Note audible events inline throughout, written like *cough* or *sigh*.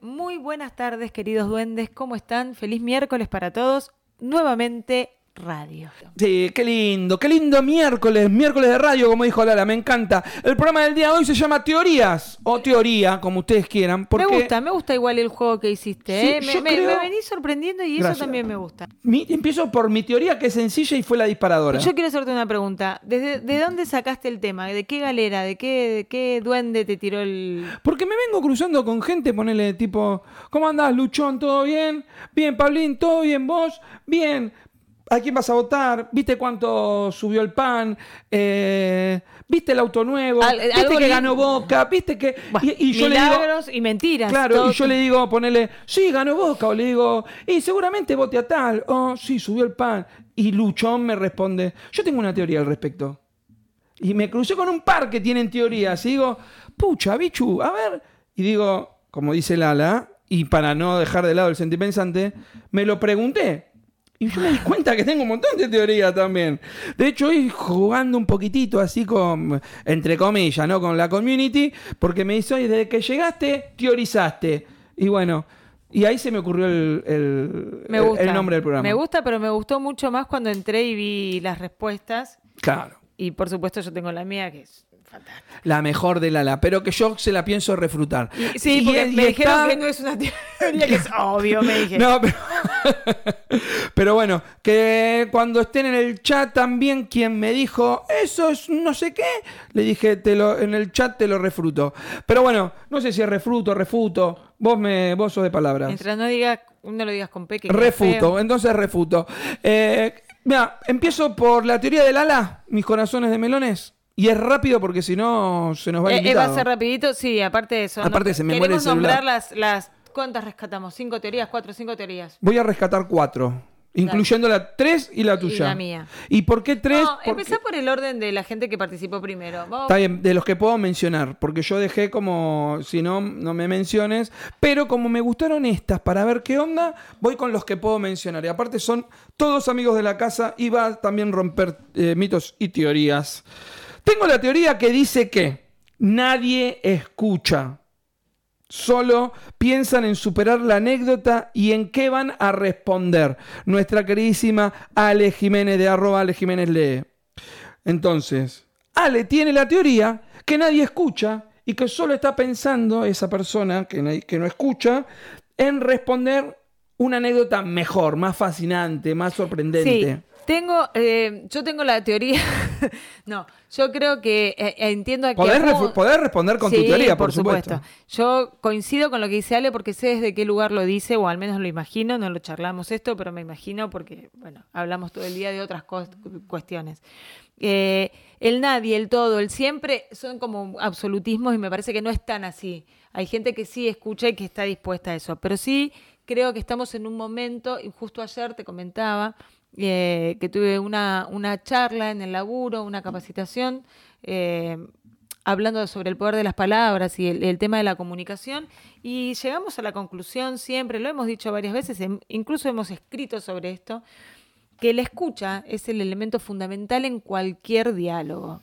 Muy buenas tardes, queridos duendes. ¿Cómo están? Feliz miércoles para todos. Nuevamente radio. Sí, qué lindo, qué lindo miércoles, miércoles de radio, como dijo Lala, me encanta. El programa del día de hoy se llama Teorías, o Teoría, como ustedes quieran. Porque Me gusta, me gusta igual el juego que hiciste. Sí, ¿eh? me, yo me- creo- me venís sorprendiendo y Gracias. eso también me gusta. mi- empiezo por mi teoría, que es sencilla y fue la disparadora. Yo quiero hacerte una pregunta. ¿Desde, ¿De dónde sacaste el tema? ¿De qué galera? ¿De qué, de qué duende te tiró el...? Porque me vengo cruzando con gente, ponele tipo, ¿cómo andás, Luchón? ¿Todo bien? Bien, Pablín, ¿todo bien? ¿Vos? Bien. ¿A quién vas a votar? ¿Viste cuánto subió el pan? Eh, ¿Viste el auto nuevo? Al- ¿Viste que li- ganó Boca? ¿Viste que...? Y, y yo le digo... milagros y mentiras. Claro, todo- y yo le digo, ponele, sí, ganó Boca, o le digo, y seguramente vote a tal, oh, sí, subió el pan. Y Luchón me responde, yo tengo una teoría al respecto. Y me crucé con un par que tienen teorías, y digo, pucha, bichu, a ver. Y digo, como dice Lala, y para no dejar de lado el sentipensante, me lo pregunté. Y yo me di cuenta que tengo un montón de teorías también. De hecho, hoy jugando un poquitito así con, entre comillas, ¿no? Con la community, porque me dice, oye, desde que llegaste, teorizaste. Y bueno, y ahí se me ocurrió el, el- Me el- gusta. el nombre del programa. Me gusta, pero me gustó mucho más cuando entré y vi las respuestas. Claro. Y por supuesto yo tengo la mía, que es fantástica. La mejor de Lala, pero que yo se la pienso refrutar. Sí, Y- porque me dijeron está- que no es una teoría, que es *laughs* obvio, me dije. No, pero, *laughs* pero bueno, que cuando estén en el chat también quien me dijo, eso es no sé qué, le dije, te lo, en el chat te lo refruto. Pero bueno, no sé si es refruto, refuto, vos, me, vos sos de palabras. Mientras no digas, no lo digas con P, que queda Refuto, entonces refuto. Eh, mira, empiezo por la teoría del ala, mis corazones de melones. Y es rápido porque si no se nos va el Eh, eh, va a ser rapidito, sí, aparte de eso. Aparte no- se me muere el Queremos nombrar las, las... ¿Cuántas rescatamos? ¿Cinco teorías? ¿Cuatro? ¿Cinco teorías? Voy a rescatar cuatro, incluyendo la tres y la tuya. la mía. ¿Y por qué tres? no, Porque- empezá por el orden de la gente que participó primero. Vamos- Está bien, de los que puedo mencionar, porque yo dejé como, si no, no me menciones, pero como me gustaron estas para ver qué onda, voy con los que puedo mencionar. Y aparte son todos amigos de la casa y va a también romper eh, mitos y teorías. Tengo la teoría que dice que nadie escucha. Solo piensan en superar la anécdota y en qué van a responder. Nuestra queridísima Ale Jiménez de arroba Ale Jiménez lee. Entonces, Ale tiene la teoría que nadie escucha y que solo está pensando esa persona que, no escucha en responder una anécdota mejor, más fascinante, más sorprendente. Sí, tengo, eh, yo tengo la teoría. *laughs* no, yo creo que eh, entiendo. Podés, a vos- podés responder con tu teoría, por, supuesto. Yo coincido con lo que dice Ale porque sé desde qué lugar lo dice, o al menos lo imagino, no lo charlamos esto, pero me imagino porque, bueno, hablamos todo el día de otras cuestiones. Eh, el nadie, el todo, el siempre son como absolutismos y me parece que no es tan así. Hay gente que sí escucha y que está dispuesta a eso, pero sí creo que estamos en un momento, y justo ayer te comentaba, eh, que tuve una, una charla en el laburo, una capacitación, eh, hablando sobre el poder de las palabras y el, el tema de la comunicación, y llegamos a la conclusión siempre, lo hemos dicho varias veces, em- incluso hemos escrito sobre esto, que la escucha es el elemento fundamental en cualquier diálogo.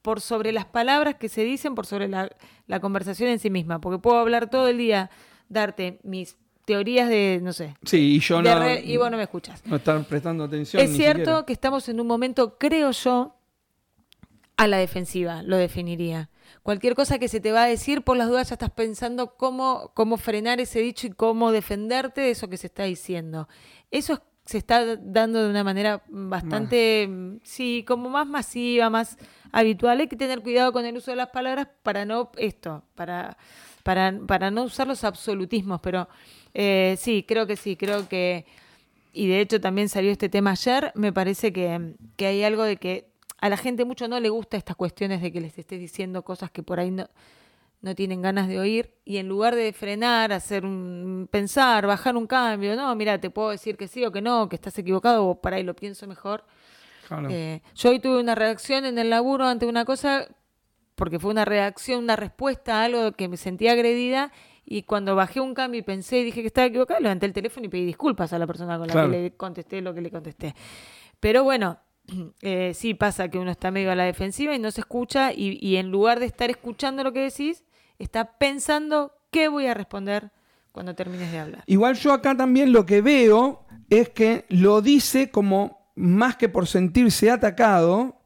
Por sobre las palabras que se dicen, por sobre la, la conversación en sí misma. Porque puedo hablar todo el día, darte mis teorías de, no sé, Sí, y yo no, re- y vos no me escuchas. no estar prestando atención. Es ni cierto siquiera. que estamos en un momento, creo yo, a la defensiva, lo definiría. Cualquier cosa que se te va a decir, por las dudas ya estás pensando cómo, cómo frenar ese dicho y cómo defenderte de eso que se está diciendo. Eso es- se está dando de una manera bastante, sí, como más masiva, más habitual. Hay que tener cuidado con el uso de las palabras para no esto, para, para, para no usar los absolutismos, pero eh, sí, creo que sí, creo que y de hecho también salió este tema ayer, me parece que, que hay algo de que a la gente mucho no le gusta estas cuestiones de que les estés diciendo cosas que por ahí no, no tienen ganas de oír y en lugar de frenar, hacer un pensar, bajar un cambio, no, mira, te puedo decir que sí o que no, que estás equivocado o para ahí lo pienso mejor. Claro. Eh, yo hoy tuve una reacción en el laburo ante una cosa porque fue una reacción, una respuesta a algo que me sentía agredida y cuando bajé un cambio y pensé y dije que estaba equivocada, levanté el teléfono y pedí disculpas a la persona con la Claro. que le contesté lo que le contesté. Pero bueno, *clears throat* eh, sí pasa que uno está medio a la defensiva y no se escucha y, y en lugar de estar escuchando lo que decís, está pensando qué voy a responder cuando termines de hablar. Igual yo acá también lo que veo es que lo dice como más que por sentirse atacado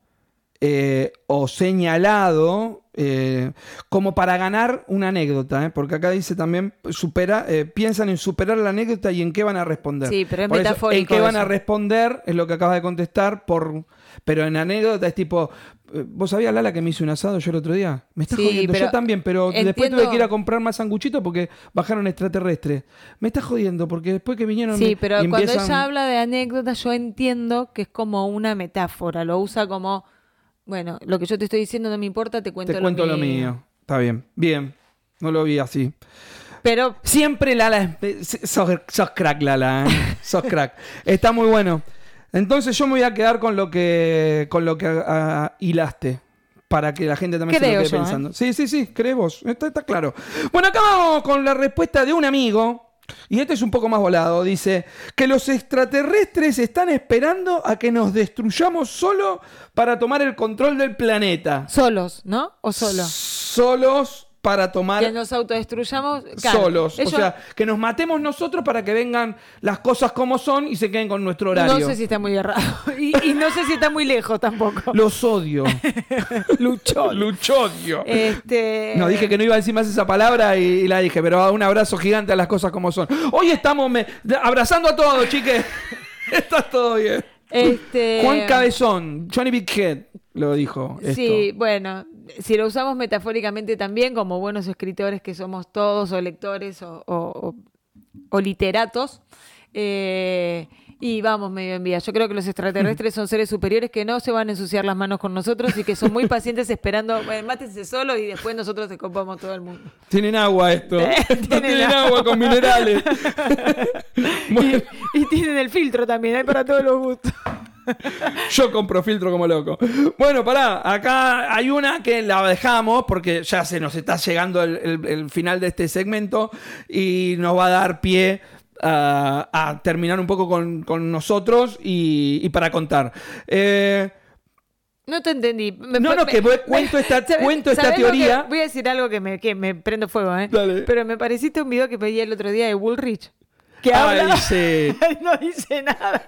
eh, o señalado eh, como para ganar una anécdota, ¿eh? porque acá dice también supera, eh, piensan en superar la anécdota y en qué van a responder. Sí, pero es Por eso, metafórico En qué van a eso. responder es lo que acabas de contestar, por, pero en anécdota es tipo, eh, ¿vos sabías Lala que me hice un asado yo el otro día? Me estás Sí, jodiendo, yo también, pero después tuve que ir a comprar más sanguchitos porque bajaron extraterrestres. Me estás jodiendo porque después que vinieron Sí, pero cuando ella habla de anécdotas, yo entiendo que es como una metáfora. Lo usa como, bueno, lo que yo te estoy diciendo no me importa, te cuento, Te cuento lo mío. Está bien, bien. No lo vi así. Pero Siempre Lala, es- sos, sos crack Lala, ¿eh? *laughs* sos crack. Está muy bueno. Entonces yo me voy a quedar con lo que con lo que ah, hilaste. Para que la gente también se lo quede yo, ¿eh? pensando. Sí, sí, sí, crees vos. Está, está claro. Bueno, acá vamos con la respuesta de un amigo. Y este es un poco más volado. Dice que los extraterrestres están esperando a que nos destruyamos solo para tomar el control del planeta. solos, ¿no? O solo. Solos para tomar Que nos autodestruyamos. claro, solos. ellos- O sea, que nos matemos nosotros para que vengan las cosas como son y se queden con nuestro horario. no sé si está muy errado. *laughs* Y, y no sé si está muy lejos tampoco. Los odio. *laughs* Luchón. Luchodio. Este... No, dije que no iba a decir más esa palabra y, y la dije, pero un abrazo gigante a las cosas como son. Hoy estamos me- abrazando a todos, chiques. *laughs* Está todo bien. Este... Juan Cabezón, Johnny Big Head, lo dijo. Esto. Sí, bueno, si lo usamos metafóricamente también, como buenos escritores que somos todos, o lectores, o, o- o- o literatos, eh, y vamos medio en vía. Yo creo que los extraterrestres son seres superiores que no se van a ensuciar las manos con nosotros y que son muy pacientes esperando, bueno, mátense solo y después nosotros te copamos todo el mundo. Tienen agua esto. *laughs* Tienen Tienen, agua. agua con minerales. *laughs* *laughs* Bueno, Y tienen el filtro también, hay para todos los gustos. *laughs* Yo compro filtro como loco. Bueno, pará, acá hay una que la dejamos porque ya se nos está llegando el, el- el final de este segmento y nos va a dar pie a, a terminar un poco con, con nosotros y, y para contar. Eh, No te entendí. Me- No, no, que *laughs* cuento esta- *laughs* ¿sabes- cuento esta teoría? voy a decir algo que me, que me prendo fuego, ¿eh? Dale. Pero me pareciste un video que pedí el otro día de Woolrich. Que Ay, habla. sí. *laughs* no dice nada.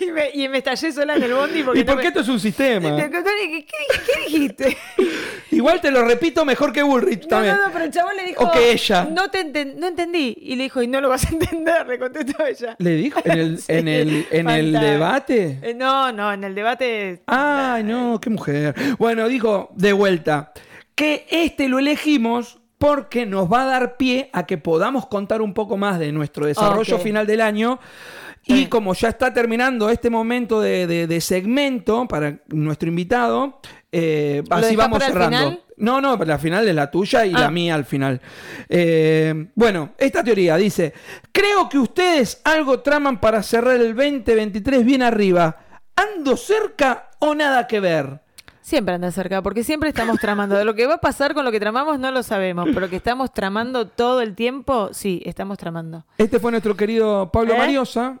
Y me, y me estallé sola en el bondi porque ¿Y no por me- qué esto es un sistema? ¿Qué, qué- qué dijiste? *laughs* Igual te lo repito mejor que Bullrich No, también. no, no, pero el chabón le dijo. O que ella. No, te enten- no entendí. Y le dijo, y no lo vas a entender, le contestó ella. ¿Le dijo? ¿En el, *laughs* Sí, en el, en el fantástico. debate? Eh, no, no, en el debate. Ay, no, qué mujer. Bueno, digo, de vuelta, que este lo elegimos porque nos va a dar pie a que podamos contar un poco más de nuestro desarrollo final del año. Y como ya está terminando este momento de, de- de segmento para nuestro invitado, eh, ¿Lo así vamos cerrando. final? No, no, la final es la tuya y Ah. la mía al final. Eh, bueno, esta teoría dice, creo que ustedes algo traman para cerrar el 2023 bien arriba. ¿Ando cerca o nada que ver? Siempre anda cerca, porque siempre estamos tramando. De lo que va a pasar con lo que tramamos no lo sabemos, pero que estamos tramando todo el tiempo, sí, estamos tramando. Este fue nuestro querido Pablo ¿Eh? Mariosa.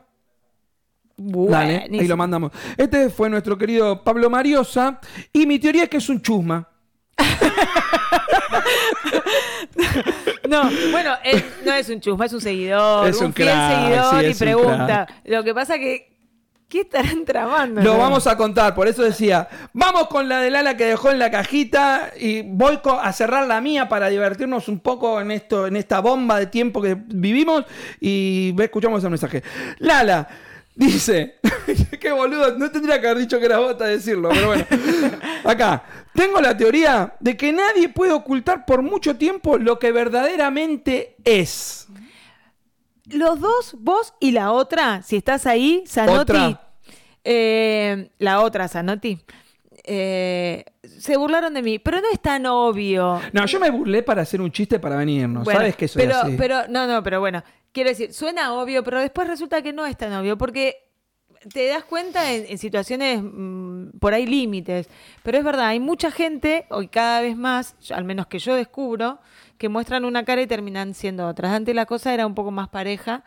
Dale, ahí lo mandamos. Este fue nuestro querido Pablo Mariosa. Y mi teoría es que es un chusma. *laughs* No, bueno, él no es un chusma, es un seguidor, Es un, un fiel crack, seguidor sí, y pregunta. Lo que pasa que, ¿qué estarán tramando? Lo vamos a contar, por eso decía, vamos con la del ala que dejó en la cajita y voy a cerrar la mía para divertirnos un poco en esto, en esta bomba de tiempo que vivimos y escuchamos el mensaje. Lala dice, *laughs* qué boludo, no tendría que haber dicho que era bota decirlo, pero bueno. *laughs* Acá, tengo la teoría de que nadie puede ocultar por mucho tiempo lo que verdaderamente es. Los dos, vos y la otra, si estás ahí, Zanotti. Otra. eh, la otra, Zanotti. eh, se burlaron de mí, pero no es tan obvio. No, yo me burlé para hacer un chiste para venirnos, Bueno, sabes que soy pero, así. pero, no, no, pero bueno, quiero decir, suena obvio, pero después resulta que no es tan obvio, porque te das cuenta en, en situaciones por ahí límites. Pero es verdad, hay mucha gente, hoy cada vez más, al menos que yo descubro, que muestran una cara y terminan siendo otras. Antes la cosa era un poco más pareja,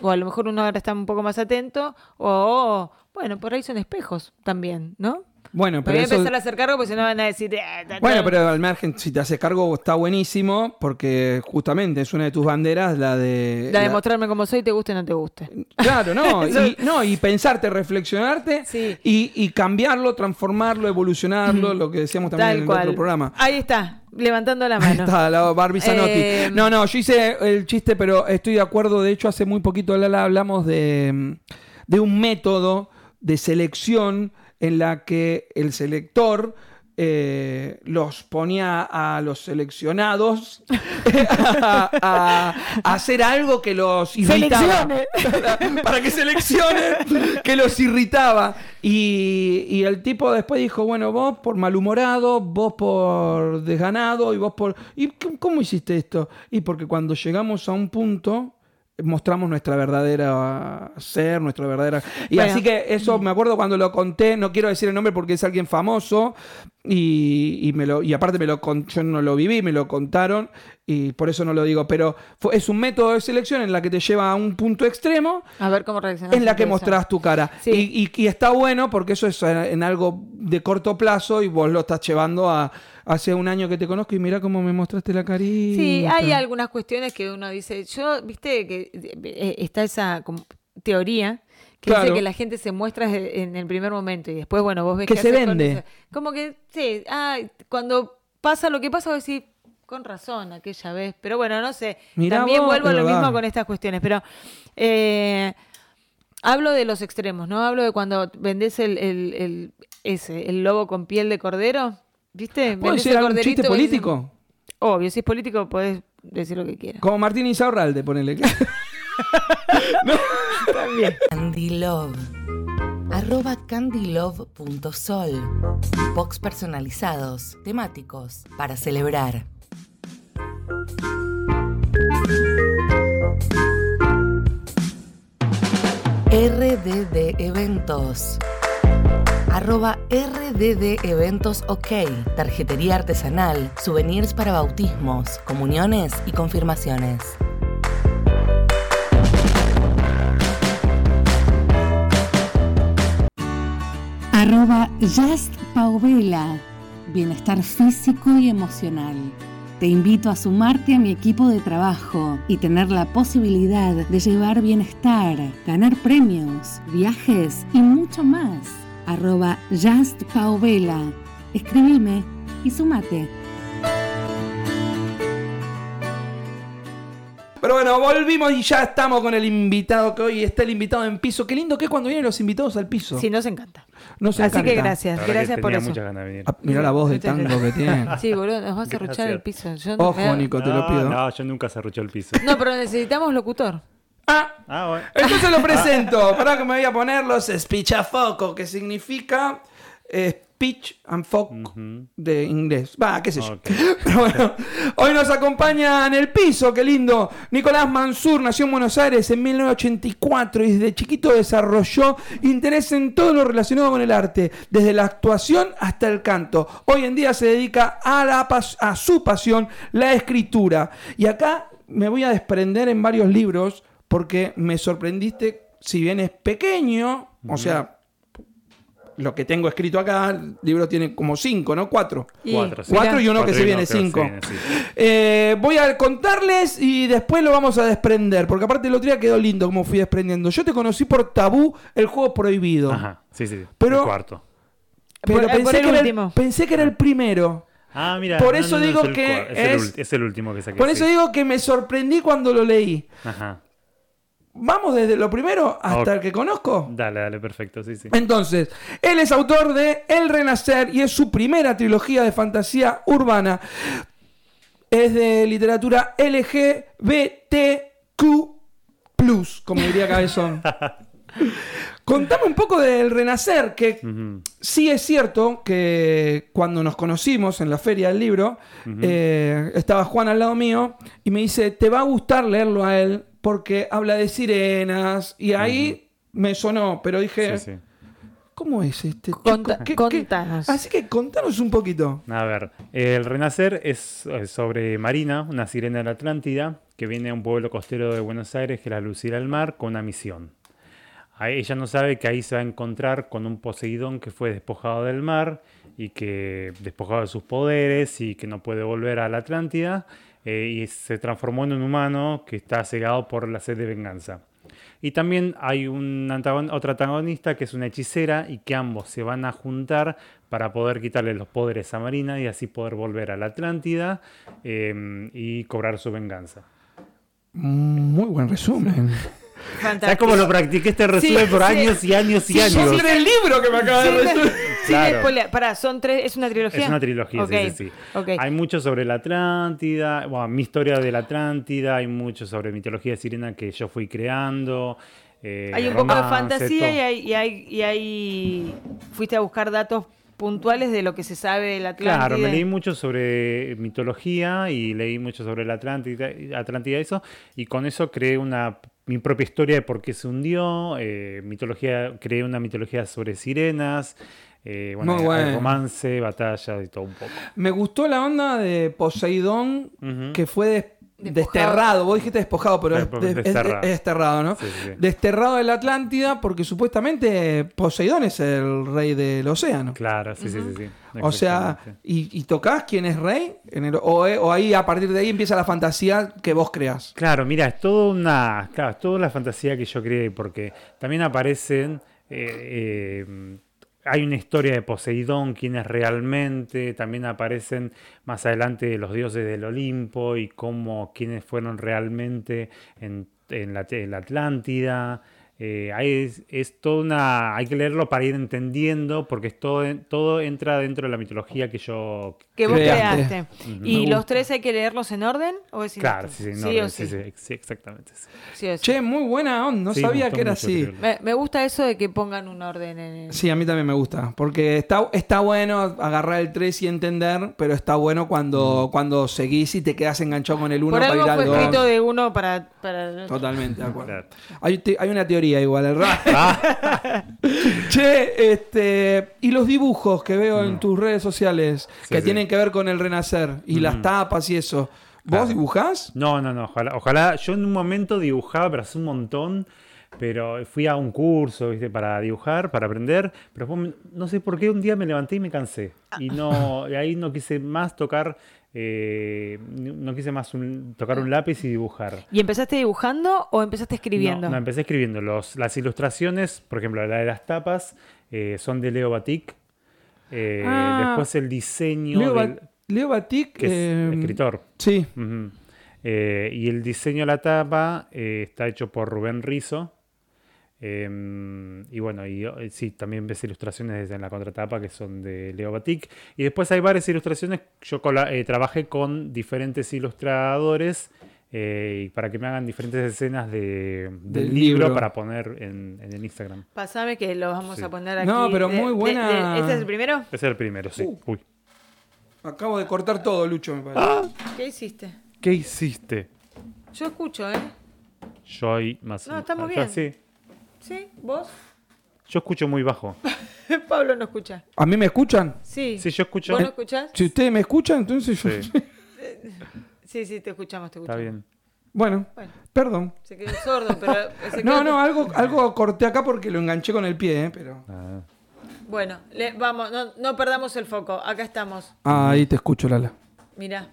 o a lo mejor uno ahora está un poco más atento, o bueno, por ahí son espejos también, ¿no? Bueno, Me pero voy a eso... empezar a hacer cargo porque si no van a decir. "Eh, ta, ta". Bueno, pero al margen, si te haces cargo, está buenísimo, porque justamente es una de tus banderas, la de... La de la- mostrarme como soy, te guste o no te guste. Claro, no, *laughs* y, no, y pensarte, reflexionarte Sí. y, y cambiarlo, transformarlo, evolucionarlo, lo que decíamos también Tal en el cual. otro programa. Ahí está, levantando la Ahí mano. está, la Barbie Zanotti. Eh, no, no, yo hice el chiste, pero estoy de acuerdo. De hecho, hace muy poquito, Lala, hablamos de, de un método de selección en la que el selector eh, los ponía a los seleccionados *laughs* a, a- a hacer algo que los irritaba. Seleccione. *laughs* para que seleccionen que los irritaba. Y, y el tipo después dijo, bueno, vos por malhumorado, vos por desganado y vos por... ¿Y cómo hiciste esto? Y porque cuando llegamos a un punto mostramos nuestra verdadera ser, nuestra verdadera... Y Bueno. así que eso me acuerdo cuando lo conté, no quiero decir el nombre porque es alguien famoso y, y me lo, y aparte me lo con- yo no lo viví, me lo contaron y por eso no lo digo, pero fue- es un método de selección en la que te lleva a un punto extremo A ver cómo reaccionas. en la que mostrás tu cara. Sí. Y, y- y está bueno porque eso es en, en algo de corto plazo y vos lo estás llevando a hace un año que te conozco y mira cómo me mostraste la carita. Sí, hay algunas cuestiones que uno dice, yo, viste que eh, está esa como teoría que Claro. dice que la gente se muestra en el primer momento y después, bueno, vos ves Que qué se vende. Como que, sí, ah, cuando pasa lo que pasa, vos decís, con razón, aquella vez. Pero bueno, no sé. Mirá También vos, vuelvo a lo mismo con estas cuestiones, pero... eh, Hablo de los extremos, ¿no? Hablo de cuando vendés el, el, el- ese, el lobo con piel de cordero, ¿viste? ¿Puedo Vendés decir el algún chiste político? Obvio, si es político podés decir lo que quieras. Como Martín Insaurralde, ponele. *laughs* También. Candylove. Arroba candylove.sol. Box personalizados, temáticos, para celebrar. RDD Eventos. Arroba RDD Eventos OK. Tarjetería artesanal, souvenirs para bautismos, comuniones y confirmaciones. Arroba Just. Bienestar físico y emocional. Te invito a sumarte a mi equipo de trabajo y tener la posibilidad de llevar bienestar, ganar premios, viajes y mucho más. Arroba Just Pauvela. Escribime y sumate. Pero bueno, volvimos y ya estamos con el invitado, que hoy está el invitado en piso. Qué lindo que es cuando vienen los invitados al piso. Sí, nos encanta. Nos Así que gracias, La gracias que por tenía eso. muchas ganas de venir. Ah, mirá la voz de tango que tiene. *laughs* Sí, boludo, nos vas a ruchar el piso. Yo no- Ojo, Nico, te lo no, pido. No, yo nunca cerruché el piso. No, pero necesitamos locutor. Ah, Ah, bueno. entonces lo *laughs* presento. Para que me voy a poner los speech a foco, que significa eh, speech and Ujú. de inglés. Va, qué sé yo. *laughs* Pero bueno, hoy nos acompaña en el piso, qué lindo. Nicolás Mansur nació en Buenos Aires en 1984 y desde chiquito desarrolló interés en todo lo relacionado con el arte, desde la actuación hasta el canto. Hoy en día se dedica a, la pas- a su pasión, la escritura. Y acá me voy a desprender en varios libros porque me sorprendiste, si bien es pequeño, o sea... Lo que tengo escrito acá, el libro tiene como cinco, ¿no? Cuatro. Y- Cuatro, sí. Cuatro y uno que se viene uno que se cinco. viene, sí. Eh, voy a contarles y después lo vamos a desprender, porque aparte el otro día quedó lindo como fui desprendiendo. Yo te conocí por Tabú, el juego prohibido. Ajá, sí, sí. Pero- el cuarto. Pero Por- pensé, por el que era el, último. pensé que era el primero. Ah, mira. Por eso no, no, digo es el que es, el, es último que saqué. Por eso sí. digo que me sorprendí cuando lo leí. Ajá. Vamos desde lo primero hasta el que conozco. Dale, dale, perfecto, sí, sí. Entonces, él es autor de El Renacer y es su primera trilogía de fantasía urbana. Es de literatura LGBTQ, como diría Cabezón. *laughs* Contame un poco del Renacer, que sí es cierto que cuando nos conocimos en la feria del libro, eh, estaba Juan al lado mío y me dice, te va a gustar leerlo a él porque habla de sirenas y ahí me sonó, pero dije... Sí, sí. ¿Cómo es este? Conta- ¿Qué- qué? contanos. Así que contanos un poquito. A ver, el Renacer es eh, sobre Marina, una sirena de la Atlántida, que viene a un pueblo costero de Buenos Aires, que la Lucila del Mar, con una misión. a ella no sabe que ahí se va a encontrar con un Poseidón que fue despojado del mar y que despojado de sus poderes y que no puede volver a la Atlántida eh, y se transformó en un humano que está cegado por la sed de venganza. Y también hay un antagon- otra antagonista que es una hechicera y que ambos se van a juntar para poder quitarle los poderes a Marina y así poder volver a la Atlántida eh, y cobrar su venganza. Muy buen resumen. Fantástico. ¿Sabes cómo lo practiqué este resumen Sí, por sí. años y años y Sí, años? Son tres libros que me acabas de Sí, resumir. Sí, Claro. Pará, son tres, es una trilogía. Es una trilogía, sí, sí, sí. ok. Hay mucho sobre la Atlántida, bueno, mi historia de la Atlántida, hay mucho sobre mitología sirena que yo fui creando. eh, Hay un poco de fantasía y hay, y, hay, y hay- fuiste a buscar datos puntuales de lo que se sabe de la Atlántida. Claro, me leí mucho sobre mitología y leí mucho sobre la Atlántida, Atlántida eso, y con eso creé una mi propia historia de por qué se hundió, eh, mitología, creé una mitología sobre sirenas, eh, bueno, Muy hay bueno. romance, batalla y todo un poco. Me gustó la onda de Poseidón que fue des- Despojado. desterrado. Vos dijiste despojado, pero es, pero de- es- desterrado. es desterrado, ¿no? Sí, sí, sí. Desterrado de la Atlántida porque supuestamente Poseidón es el rey del océano. Claro, sí, sí, sí, sí. O sea. ¿y, y tocás quién es rey? En el- o, eh, o ahí a partir de ahí empieza la fantasía que vos creás. Claro, mira, es toda una, claro, es toda la fantasía que yo creé, porque también aparecen, eh, eh, hay una historia de Poseidón, quién es realmente, también aparecen más adelante los dioses del Olimpo y cómo, quiénes fueron realmente en, en la, en la Atlántida. Eh, hay- es, es toda una, hay que leerlo para ir entendiendo, porque es todo, todo entra dentro de la mitología que yo que vos Creaste. ¿Y los tres hay que leerlos en orden? ¿O es Claro, sí, sí, sí, o sí, sí. sí, sí, exactamente. sí. Sí o sí. Che, muy buena onda. No sabía que era mucho, así. Me, me gusta eso de que pongan un orden en el... Sí, a mí también me gusta. Porque está, está bueno agarrar el 3 y entender, pero está bueno cuando, cuando seguís y te quedas enganchado con el 1 Por para algo ir al fue 2. escrito de uno para... para... Totalmente, de acuerdo. Claro. Hay, hay una teoría igual, el rap. Ah, *laughs* che, este. Y los dibujos que veo en tus redes sociales Sí, que sí. tienen que ver con el renacer y las tapas y eso. ¿Vos dibujás? No, no, no, ojalá, ojalá. Yo en un momento dibujaba, pero hace un montón. Pero fui a un curso, ¿viste? Para dibujar, para aprender. Pero no sé por qué un día me levanté y me cansé. Y no, y ahí no quise más tocar, eh, no quise más un- tocar un lápiz y dibujar. ¿Y empezaste dibujando o empezaste escribiendo? No, no, empecé escribiendo. Los, las ilustraciones, por ejemplo, la de las tapas, eh, son de Leo Batik. Eh, Ah. después el diseño Leo, del- Ba- Leo Batik. que es eh, escritor. Sí. Eh, y el diseño de la tapa eh, está hecho por Rubén Rizo. Em, y bueno, y eh, sí, también ves ilustraciones en la contratapa que son de Leo Batik. Y después hay varias ilustraciones. Yo cola- eh, trabajé con diferentes ilustradores eh, para que me hagan diferentes escenas de- del, Del libro, libro. para poner en, en el Instagram. Pasame que lo vamos Sí. a poner aquí. No, pero de- muy de- buena- de- ¿Este es el primero? Ese es el primero, sí. Uh. Uy. Acabo de cortar todo, Lucho, me parece. ¿Qué hiciste? ¿Qué hiciste? Yo escucho, ¿eh? Yo ahí más No, estamos bien. sí. ¿Sí? ¿Vos? Yo escucho muy bajo. *laughs* Pablo no escucha. ¿A mí me escuchan? Sí. Sí, yo escucho. ¿Vos no escuchás? Si ustedes me escuchan, entonces yo. Sí, *laughs* Sí, sí, te escuchamos, te está escuchamos. bien. Bueno, Bueno, perdón. se quedó sordo, pero... *laughs* se No, quedó- no, algo, algo corté acá porque lo enganché con el pie, ¿eh? Pero. Ah. Bueno, le- vamos, no, no perdamos el foco. Acá estamos. Ah, ahí te escucho, Lala. Mirá.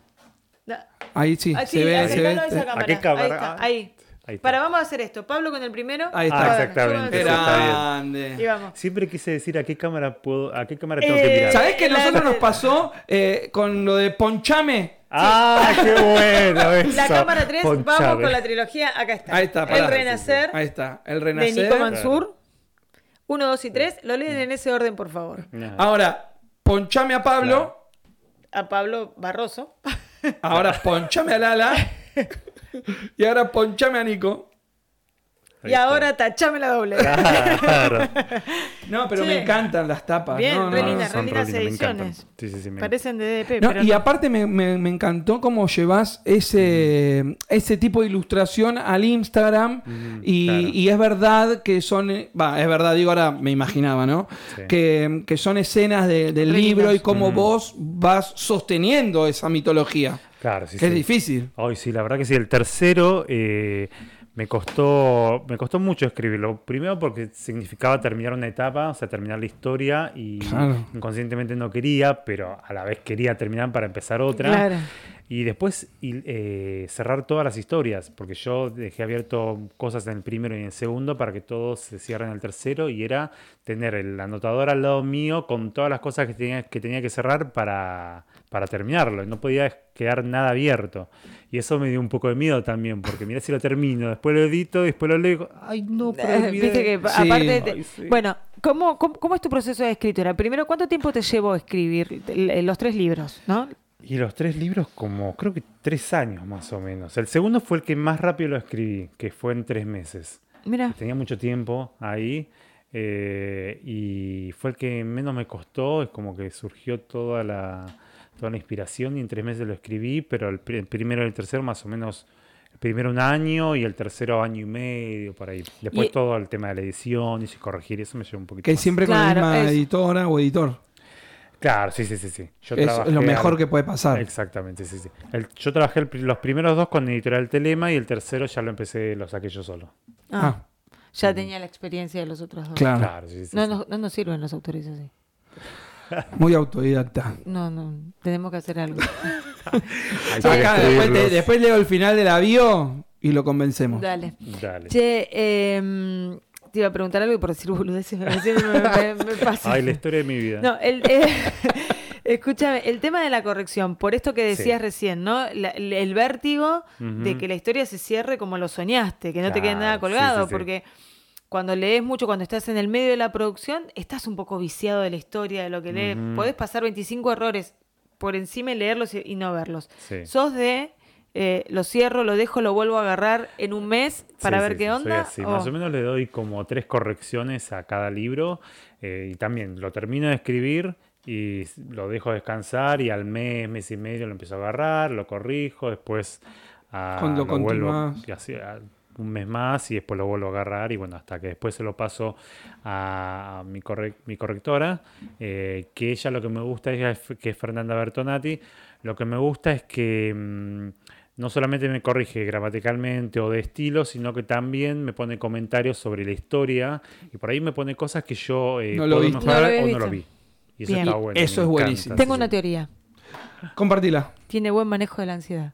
Ahí sí, Ah, sí, se ve, se acercalo ve. a esa cámara. qué cámara? Ahí está, Ah, ahí. Ahí está. Para, vamos a hacer esto. Pablo con el primero. Ahí está. Ah, exactamente. Grande. Y vamos. Siempre quise decir a qué cámara puedo, a qué cámara tengo Eh, que mirar. ¿Sabés que a La- nosotros nos pasó eh, con lo de Ponchame? Ah, qué bueno eso. La cámara 3, vamos con la trilogía. Acá está. Ahí está, El. Renacer Ahí está, el de renacer. Nico Mansur. 1, 2 y 3. Lo leen en ese orden, por favor. Ajá. Ahora, ponchame a Pablo. A Pablo Barroso. Ahora ponchame a Lala. *laughs* *laughs* y ahora ponchame a Nico. Y ahora tachame la doble. Claro. *laughs* No, pero Sí. me encantan las tapas. Bien, no, re no, lindas, no. re lindas me encantan. ediciones. Sí, sí, sí. me- Parecen de DDP, No, pero y no. aparte me, me- me encantó cómo llevas ese, ese tipo de ilustración al Instagram Mm, y, claro. y es verdad que son, va, es verdad, digo ahora me imaginaba, ¿no? Sí. Que, que son escenas de- del Re libro y cómo Mm. vos vas sosteniendo esa mitología, Claro, sí, que es difícil. Ay, sí, la verdad que sí. El tercero eh, me costó me costó mucho escribirlo. Primero porque significaba terminar una etapa, o sea, terminar la historia y Claro. inconscientemente no quería, pero a la vez quería terminar para empezar otra. Claro. Y después y, eh, cerrar todas las historias, porque yo dejé abierto cosas en el primero y en el segundo para que todos se cierren en el tercero y era tener el anotador al lado mío con todas las cosas que tenía que, tenía que cerrar para, para terminarlo. No podía quedar nada abierto. Y eso me dio un poco de miedo también, porque mira si lo termino, después lo edito, después lo leo ay no, *laughs* pero olvidé". Viste que Sí. aparte, te- Ay, sí. bueno, ¿cómo, cómo, cómo es tu proceso de escritura? Primero, ¿cuánto tiempo te llevó a escribir los tres libros? ¿no? Y los tres libros como creo que tres años más o menos. El segundo fue el que más rápido lo escribí, que fue en tres meses. Mira, Tenía mucho tiempo ahí eh, y fue el que menos me costó. Es como que surgió toda la, toda la inspiración y en tres meses lo escribí, pero el, pri- el primero y el tercero más o menos, el primero un año y el tercero año y medio por ahí. Después Y- todo el tema de la edición y si corregir eso me llevó un poquito Que más. siempre con Claro, la misma es- editora o editor. Claro, sí, sí, sí. sí. Yo Es trabajé lo mejor al- que puede pasar. Exactamente, sí, sí. El- yo trabajé el los primeros dos con Editorial Telema y el tercero ya lo empecé, lo saqué yo solo. ah, ya tenía la experiencia de los otros dos. Claro, Claro, sí, sí. No, sí. no, no nos sirven los autores así. *laughs* muy autodidacta. No, no, tenemos que hacer algo. *laughs* Acá, después, te- después leo el final de la bio y lo convencemos. Dale. Dale. Che, em, te iba a preguntar algo y por decir boludeces me, me- *laughs* pasa. Ay, la historia de mi vida. No, el, eh, *laughs* escúchame, el tema de la corrección, por esto que decías Sí. recién, ¿no? La- el, el vértigo de que la historia se cierre como lo soñaste, que no te quede nada colgado, sí, sí. porque cuando lees mucho, cuando estás en el medio de la producción, estás un poco viciado de la historia, de lo que lees. Ujú. Podés pasar 25 errores por encima y leerlos y, y no verlos. Sos de... eh, lo cierro, lo dejo, lo vuelvo a agarrar en un mes para Sí, ver sí, qué sí, soy onda. así. o- Más o menos le doy como tres correcciones a cada libro eh, y también lo termino de escribir y lo dejo descansar y al mes, mes y medio lo empiezo a agarrar, lo corrijo, después ah, Cuando lo vuelvo y así, ah, un mes más y después lo vuelvo a agarrar y bueno, hasta que después se lo paso a mi, corre- mi correctora, eh, que ella lo que me gusta es que es Fernanda Bertonati, lo que me gusta es que mm, no solamente me corrige gramaticalmente o de estilo, sino que también me pone comentarios sobre la historia y por ahí me pone cosas que yo eh, No lo puedo viste. mejorar No o no lo visto. vi. Y eso Bien. está bueno. Eso es encanta, buenísimo. Tengo una teoría. Compartila. Tiene buen manejo de la ansiedad.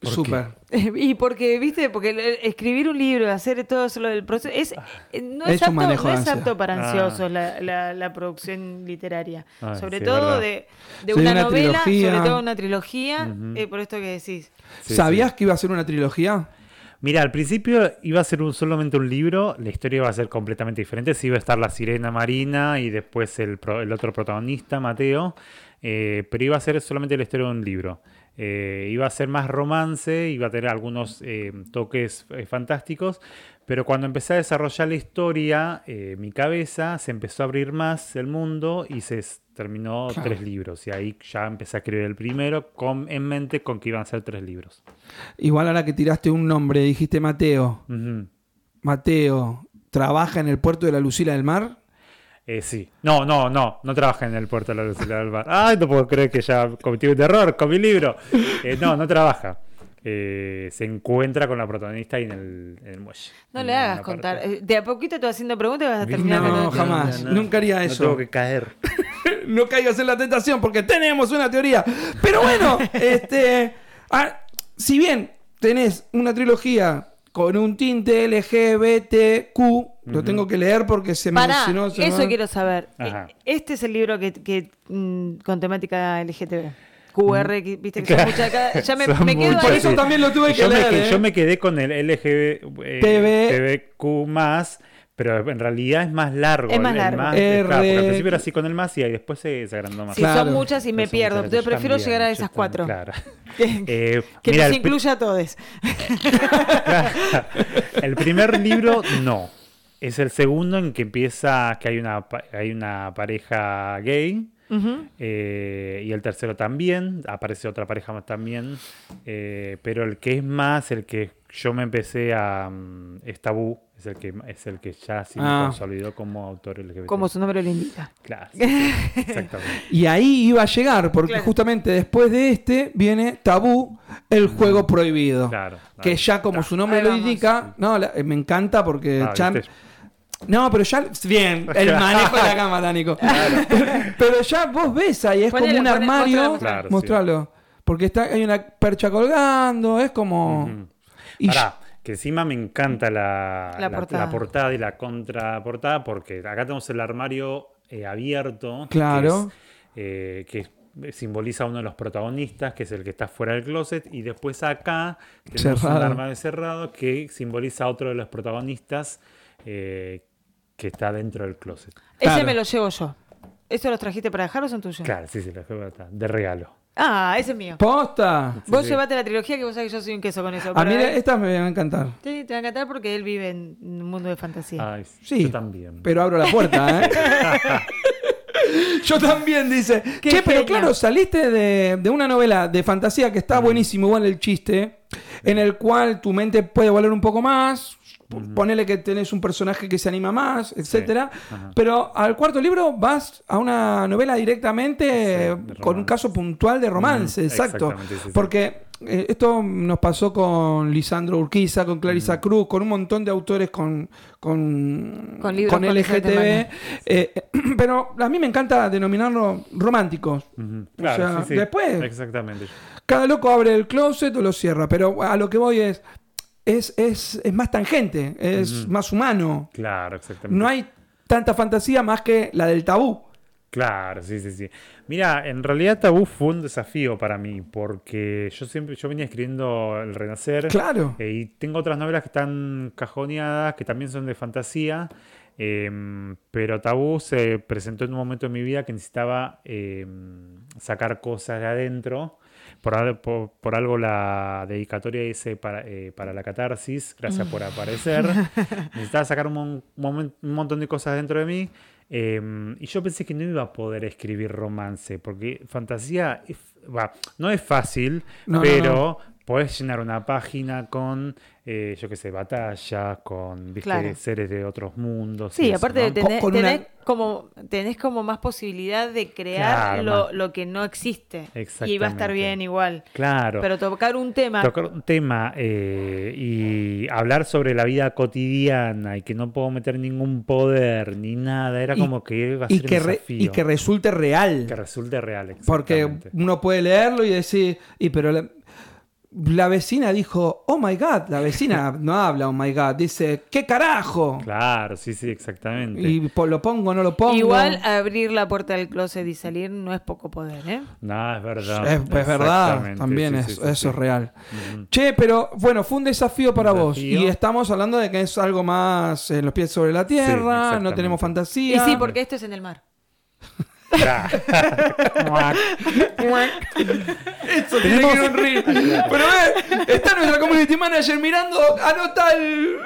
¿Por Súper. *laughs* Y porque, viste, porque el- el- escribir un libro, hacer todo eso, del proceso, es, eh, no es, apto, no es apto para Ah. ansiosos la, la- la producción literaria. Ah, sobre sí, todo de, de una, una novela, trilogía. sobre todo una trilogía, eh, por esto que decís. Sí, ¿Sabías sí. que iba a ser una trilogía? Mira, al principio iba a ser un, solamente un libro, la historia iba a ser completamente diferente. Sí iba a estar la sirena marina y después el, pro- el otro protagonista, Mateo, eh, pero iba a ser solamente la historia de un libro. Eh, iba a ser más romance, iba a tener algunos eh, toques eh, fantásticos, pero cuando empecé a desarrollar la historia, mi cabeza se empezó a abrir más el mundo y se terminó Claro. tres libros. Y ahí ya empecé a escribir el primero con, en mente con que iban a ser tres libros. Igual ahora que tiraste un nombre, dijiste Mateo. Mateo, ¿trabaja en el puerto de la Lucila del Mar? Eh, sí. No, no, no. No trabaja en el puerto de la Lucila del Mar. Ay, no puedo creer que ya cometí un error con mi libro. Eh, no, no trabaja. Eh, se encuentra con la protagonista ahí en el, en el muelle. No En le hagas contar. Eh, De a poquito te vas haciendo preguntas y vas a terminar No, el- jamás. Nunca haría No eso. tengo que caer. *laughs* no caigas en la tentación porque tenemos una teoría. Pero bueno, *laughs* este, ah, si bien tenés una trilogía con un tinte LGBTQ, lo tengo que leer porque se me Pará, si no, se eso me- quiero saber. Ajá. Eh, Este es el libro que, que, mm, con temática LGTB. QR, que, viste que son Claro. muchas Ya me, me quedo ahí. eso también lo tuve que yo, me, leer. que- ¿eh? yo me quedé con el LGBTQ más, pero en realidad es más largo. Es más el- el largo. claro, porque al R- principio era así con el más y ahí después se, se agrandó más. Sí, Claro. son muchas y me pierdo. yo prefiero también, llegar a esas cuatro. Claro. *laughs* Que, Eh, que mira, nos incluya a todos. *laughs* el primer libro, no. Es el segundo en que empieza que hay una, pa- hay una pareja gay. Eh, y el tercero también, aparece otra pareja más también, eh, pero el que es más, el que yo me empecé a... mm, es tabú, es el que, es el que ya sí me Ah. consolidó como autor LGBT. Como su nombre lo indica. Claro, *laughs* sí, sí, exactamente. Y ahí iba a llegar, porque Claro. justamente después de este viene Tabú, el juego prohibido. Claro. Que ya como su nombre Ahí lo vamos. indica, no, la- eh, me encanta porque Ah. No, pero ya. Bien, *laughs* el manejo de la cámara, Nico. *laughs* pero ya vos ves ahí, es Ponele, como un ponele, armario. mostralo, Claro, sí. mostralo. Porque está, hay una percha colgando, es como. Y Pará, que encima me encanta la, La la- portada. la portada y la contraportada porque acá tenemos el armario eh, abierto. Claro. Que, es, eh, que simboliza a uno de los protagonistas, que es el que está fuera del closet. Y después acá tenemos Cerrado. un armario cerrado que simboliza a otro de los protagonistas eh, que está dentro del closet. Ese Claro. me lo llevo yo. ¿Eso los trajiste para dejar o son tuyos? Claro, sí, sí, lo dejé acá, de regalo. Ah, ese es mío. ¡Posta! Vos sí. llevate la trilogía que vos sabés que yo soy un queso con eso. A mí él- estas me van a encantar. Sí, te va a encantar porque él vive en un mundo de fantasía. Ay, Sí. Yo también. Pero abro la puerta, ¿eh? *laughs* Yo también, dice. Qué Che, pero claro, saliste de, de una novela de fantasía que está buenísimo, igual el chiste, en el cual tu mente puede volar un poco más. Ponele que tenés un personaje que se anima más, etcétera. Ajá. Pero al cuarto libro vas a una novela directamente de con un caso puntual de romance, exacto. exactamente, sí, sí. Porque eh, esto nos pasó con Lisandro Urquiza, con Clarisa Cruz, con un montón de autores con, con, Con libros con LGTB. eh, *clears throat* pero a mí me encanta denominarlo románticos. Ujú, O Claro, sea, sí, sí. después- Exactamente. Cada loco abre el closet o lo cierra, pero a lo que voy es, es, es, es más tangente, es más humano. Claro, exactamente. No hay tanta fantasía más que la del tabú. Claro, sí, sí, sí. Mira, en realidad Tabú fue un desafío para mí, porque yo siempre, yo venía escribiendo El Renacer. Claro. eh, y tengo otras novelas que están cajoneadas, que también son de fantasía. em, pero Tabú se presentó en un momento de mi vida que necesitaba em, sacar cosas de adentro. Por, al- por, por algo la dedicatoria dice para, eh, para la catarsis, gracias por aparecer. *laughs* Necesitaba sacar un, mon- un montón de cosas dentro de mí. eh, y yo pensé que no iba a poder escribir romance, porque fantasía es- no es fácil, No, no, pero no. Podés llenar una página con, eh, yo qué sé, batallas, con ¿viste? Claro. seres de otros mundos. Sí, y eso, aparte ¿no? de tener, Con tenés una- como, tenés como más posibilidad de crear Claro, lo, lo que no existe. Y va a estar bien igual. Claro. Pero tocar un tema. tocar un tema eh, y hablar sobre la vida cotidiana y que no puedo meter ningún poder ni nada, era Y- como que iba a Y ser que, un re- desafío. y que resulte real. Que resulte real. Porque uno puede leerlo y decir, y pero la, la vecina dijo, oh my god, la vecina *laughs* no habla, oh my god, dice, ¿qué carajo? Claro, sí, sí, exactamente. Y po- lo pongo, no lo pongo. Igual abrir la puerta del closet y salir no es poco poder, ¿eh? No, es verdad. es, es verdad, también sí, es, sí, sí, eso sí. es real. Che, pero bueno, fue un desafío para vos. desafío. Y estamos hablando de que es algo más en los pies sobre la tierra, no tenemos Y fantasía. sí, porque esto es en el mar. Claro. Eso tiene que ir un reel. Pero ve, está nuestra community manager mirando, anota el.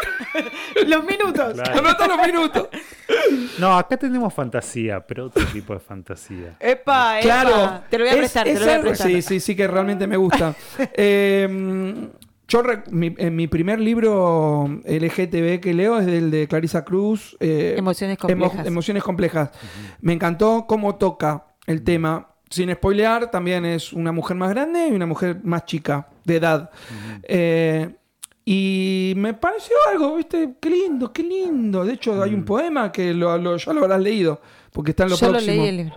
Los minutos. Claro. *laughs* Anota los minutos. No, acá tenemos fantasía, pero otro tipo de fantasía. Epa, epa. Claro. Te lo voy a es- prestar, te lo voy a prestar. Sí, sí, sí, que realmente me gusta. *laughs* Eh, yo, re- mi, en mi primer libro LGTB que leo es el de Clarisa Cruz. eh, Emociones emo- complejas. emociones complejas. Me encantó cómo toca el tema. Sin spoilear, también es una mujer más grande y una mujer más chica, de edad. Eh, y me pareció algo, ¿viste? Qué lindo, qué lindo. De hecho, hay un poema que lo, lo- ya lo habrás leído, porque está en lo Yo lo próximo. leí el libro.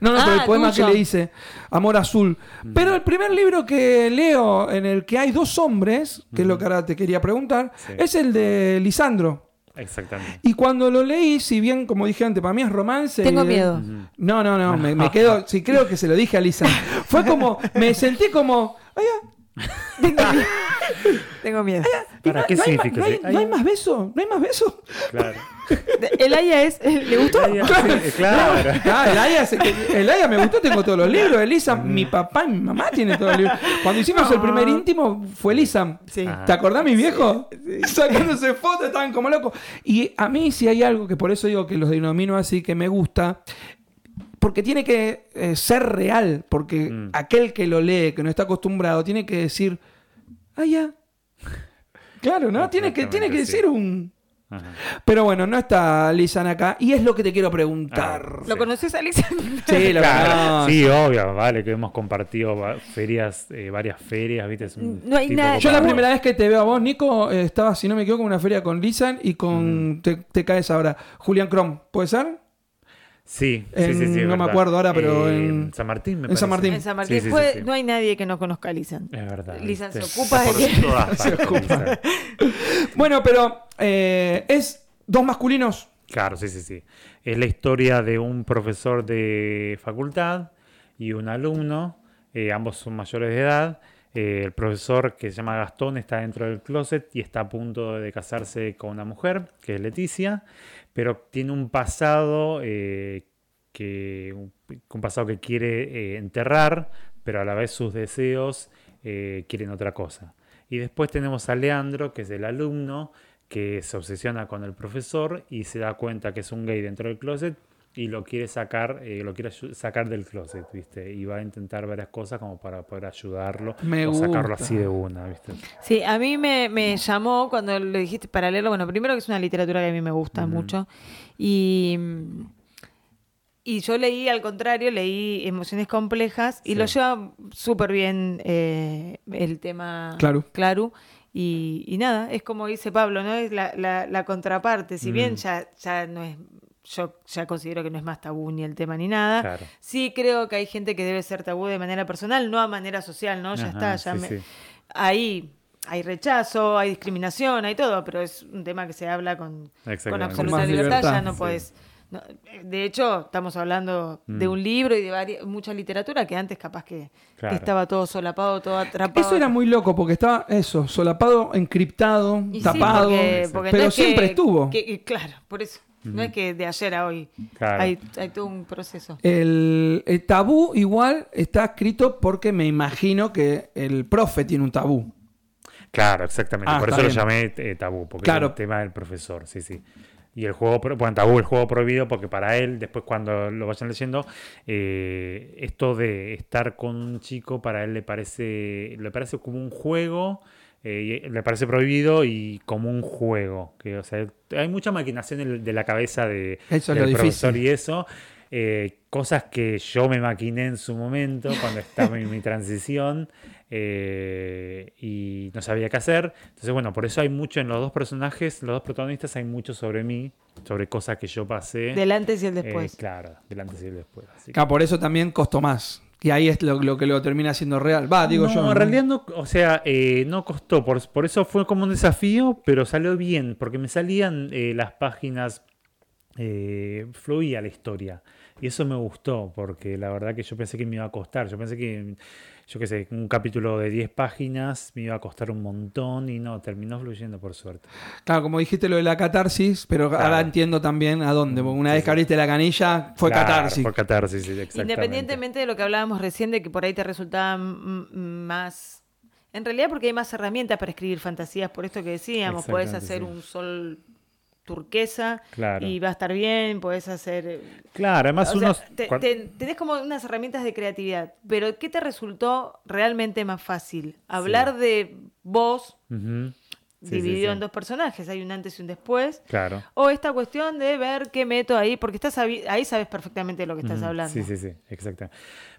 No, no, Ah, pero el poema tuyo. que le hice, Amor Azul. Pero el primer libro que leo en el que hay dos hombres, que es lo que ahora te quería preguntar, Sí. es el de Lisandro. Exactamente. Y cuando lo leí, si bien, como dije antes, para mí es romance. Tengo y- miedo. No, no, no, me, me *laughs* quedo. Sí, creo que se lo dije a Lisa. *laughs* Fue como, me sentí como. "Ay, ah". *laughs* *laughs* Tengo miedo. ¿Para qué ¿No hay, ma- significa? no hay- Sí, no hay más beso? ¿No hay más beso? Claro. El Aya es. ¿Le gustó? Sí, claro. Ah, el Aya, el Aya me gustó, tengo todos los libros. Elisa, mi papá y mi mamá tienen todos los libros. Cuando hicimos el primer íntimo fue Elisa. Sí. Ah. ¿Te acordás, mis viejos? *laughs* Sacándose fotos, estaban como locos. Y a mí si hay algo que por eso digo que los denomino así, que me gusta, porque tiene que eh, ser real, porque Mm. aquel que lo lee, que no está acostumbrado, tiene que decir, ah, ya. Claro, ¿no? Tiene que, tiene que sí. decir un... Ajá. Pero bueno, no está Lisan acá. Y es lo que te quiero preguntar. Ah, ¿Lo conoces, Alicia? Sí, la *laughs* Claro, sí, obvio, vale, que hemos compartido ferias, eh, varias ferias, ¿viste? Es un No hay nada- Yo la primera vez que te veo a vos, Nico, eh, estaba, si no me equivoco, en una feria con Lisan y con. Te, te caes ahora. Julián Crom, ¿puede ser? Sí, En- sí, sí, sí, es no me acuerdo ahora, pero Eh, en- San Martín, me en San. Martín. En San Martín. Sí, sí, sí, Fue- sí. No hay nadie que no conozca a Lisan. Es verdad. Lisan se ocupa de que- todas *laughs* Se partes, ocupa. Lisan. *laughs* Bueno, pero eh, es dos masculinos. Claro, sí, sí, sí. Es la historia de un profesor de facultad y un alumno, eh, ambos son mayores de edad. Eh, el profesor, que se llama Gastón, está dentro del closet y está a punto de casarse con una mujer, que es Leticia, pero tiene un pasado eh, que un, pasado que quiere eh, enterrar, pero a la vez sus deseos eh, quieren otra cosa. Y después tenemos a Leandro, que es el alumno, que se obsesiona con el profesor y se da cuenta que es un gay dentro del closet y lo quiere sacar, eh, lo quiere sacar del closet, ¿viste? Y va a intentar varias cosas como para poder ayudarlo Me o sacarlo así de una, ¿viste? Sí, a mí me, me llamó cuando le dijiste para leerlo. Bueno, primero que es una literatura que a mí me gusta mucho. Y, y yo leí, al contrario, leí Emociones Complejas y Sí. lo lleva súper bien eh, el tema Claro. Claro. Y, y nada, es como dice Pablo, ¿no? Es la, la, la contraparte. Si bien Mm. ya, ya no es. Yo ya considero que no es más tabú ni el tema ni nada. Claro. Sí creo que hay gente que debe ser tabú de manera personal, no a manera social, ¿no? Ya Ajá, está, ya sí, me- sí. ahí hay rechazo, hay discriminación, hay todo, pero es un tema que se habla con, absoluta libertad, libertad. ya no Sí. puedes... no, de hecho, estamos hablando de Mm. un libro y de vari- mucha literatura que antes capaz que, estaba todo solapado, todo atrapado. Eso era muy loco porque estaba eso, solapado, encriptado, Y sí, tapado. porque- porque no pero que- siempre estuvo. claro, por eso. No es que de ayer a hoy. Claro. Hay, hay todo un proceso. El, el tabú igual está escrito porque me imagino que el profe tiene un tabú. Claro, exactamente. Ah, Por eso bien. lo llamé eh, tabú, porque Claro. es el tema del profesor, sí, sí. Y el juego, bueno, tabú, el juego prohibido, porque para él, después cuando lo vayan leyendo, eh, esto de estar con un chico para él le parece, le parece como un juego, eh, le parece prohibido y como un juego. Que, o sea, hay mucha maquinación en- de la cabeza de, Eso es del lo profesor difícil. y eso. eh, cosas que yo me maquiné en su momento cuando estaba en mi transición eh, y no sabía qué hacer. Entonces, bueno, por eso hay mucho en los dos personajes, los dos protagonistas, hay mucho sobre mí, sobre cosas que yo pasé. Del antes y el Eh, después. claro, del antes y el después. así que- Ah, por eso también costó más. Y ahí es lo, lo que lo termina siendo real. Va, digo no, yo. ¿no? en realidad no, o sea, eh, no costó, por, por eso fue como un desafío, pero salió bien, porque me salían eh, las páginas, eh, fluía la historia. Y eso me gustó, porque la verdad que yo pensé que me iba a costar. Yo pensé que, yo qué sé, un capítulo de 10 páginas me iba a costar un montón y no, terminó fluyendo por suerte. Claro, como dijiste lo de la catarsis, pero ahora entiendo también a dónde. porque Una Sí, vez que sí. abriste la canilla, fue Claro, catarsis. Fue catarsis, sí, exactamente. Independientemente de lo que hablábamos recién, de que por ahí te resultaba mm, mm, más... En realidad porque hay más herramientas para escribir fantasías, por esto que decíamos, podés hacer sí. un sol turquesa Claro. y va a estar bien, podés hacer... eh, Claro, además o sea, unos... te- cuan- te- tenés como unas herramientas de creatividad, pero ¿qué te resultó realmente más fácil? ¿Hablar de vos sí, dividido sí. en dos personajes, hay un antes y un después? Claro. O esta cuestión de ver qué meto ahí, porque estás ahí sabes perfectamente de lo que estás hablando. Sí, sí, sí, exacto.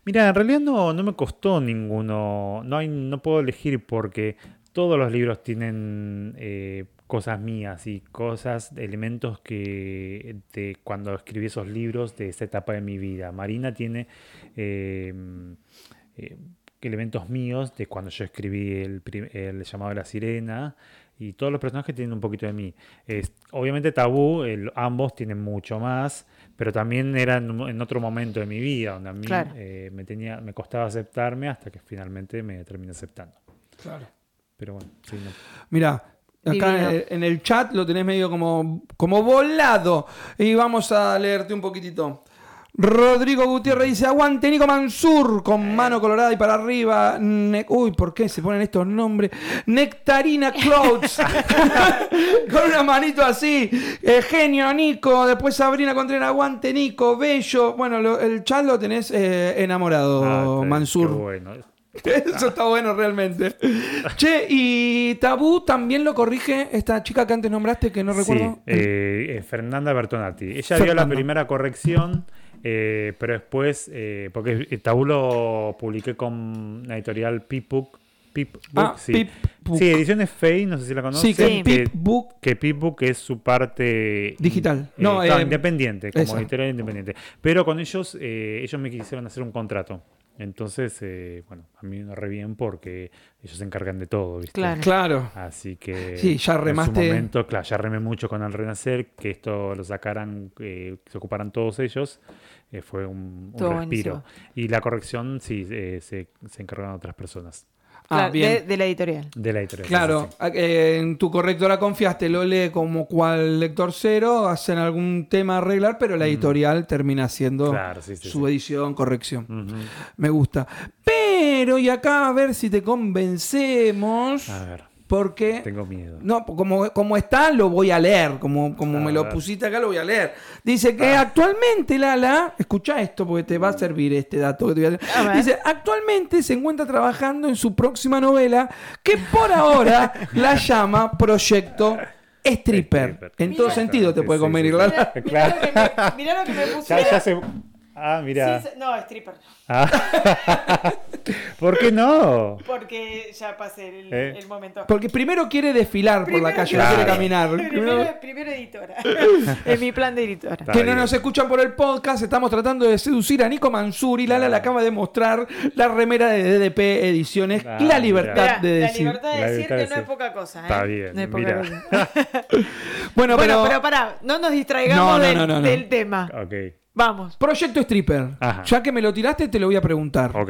Mira, en realidad no, no me costó ninguno, no, hay, no puedo elegir porque todos los libros tienen eh, cosas mías y cosas, elementos que de cuando escribí esos libros de esa etapa de mi vida. Marina tiene eh, eh, elementos míos de cuando yo escribí el, prim- el llamado de la sirena y todos los personajes tienen un poquito de mí. Es- obviamente Tabú, el- ambos tienen mucho más, pero también era en, otro momento de mi vida donde a mí Claro. eh, me, tenía, me costaba aceptarme hasta que finalmente me terminé aceptando. Claro. Pero bueno, sí, no. Mirá, acá Divino. en- el chat lo tenés medio como, como volado. Y vamos a leerte un poquitito. Rodrigo Gutiérrez dice, aguante Nico Mansur, con mano colorada y para arriba. Ne- Uy, ¿por qué se ponen estos nombres? Nectarina Clouds, *laughs* *laughs* con una manito así. Eh, genio Nico, después Sabrina Contreras, aguante Nico, bello. Bueno, lo- el chat lo tenés eh, enamorado, Ah, Mansur. qué bueno. *laughs* Eso está bueno realmente. Che, y Tabú también lo corrige esta chica que antes nombraste, que no recuerdo. Sí, eh, eh, Fernanda Bertonati. Ella dio la primera corrección, eh, pero después, eh, porque Tabú lo publiqué con la editorial Pipbook. Pipbook, Ah, sí. Sí, Ediciones Fey, no sé si la conocen. sí, que Pipbook que Pipbook es su parte Digital. eh, No, eh, independiente, como esa. editorial independiente. Pero con ellos, eh, ellos me quisieron hacer un contrato. Entonces, eh, bueno, a mí me re bien porque ellos se encargan de todo, ¿viste? Claro. Claro. Así que Sí, ya en su remaste. momento, claro, ya remé mucho con el Renacer, que esto lo sacaran, eh, que se ocuparan todos ellos, eh, fue un, un Todo respiro. buenísimo. Y la corrección, sí, eh, se, se encargaron otras personas Ah, bien. de, de la editorial. de la editorial. Claro, Sí, eh, en tu correctora confiaste, lo lee como cual lector cero, hacen algún tema a arreglar, pero la editorial termina haciendo Claro, sí, sí, su sí. edición, corrección. Me gusta. Pero, y acá a ver si te convencemos, A ver, porque... tengo miedo. No, como, como está, lo voy a leer. Como, como A me lo pusiste acá, lo voy a leer. Dice que actualmente Lala, escucha esto porque te va a servir este dato que te voy a ver. Dice, actualmente se encuentra trabajando en su próxima novela que por ahora *laughs* la llama Proyecto Stripper. Stripper. En todo sentido te puede Sí, sí, convenir, sí. Lala. Mirá, mirá lo que me, mirá lo que me puse. Ya, ya se... Ah, mira. Sí, no, stripper. Ah. *laughs* ¿Por qué no? Porque ya pasé el, Eh. el momento. Porque primero quiere desfilar por la calle, no quiere caminar. Primero, editora. *laughs* *laughs* es mi plan de editora. Está Que no nos escuchan por el podcast, estamos tratando de seducir a Nico Mansur y Lala le acaba de mostrar la remera de DDP Ediciones, Ah, la libertad de la decir. libertad de La decir libertad que de no es poca cosa. ¿eh? Está bien, No es poca mira. cosa. Bueno, Bueno, pero, pero pará, no nos distraigamos No, no, del, no, no, no. del tema. Ok, Vamos. Proyecto Stripper. Ajá. Ya que me lo tiraste, te lo voy a preguntar. ok.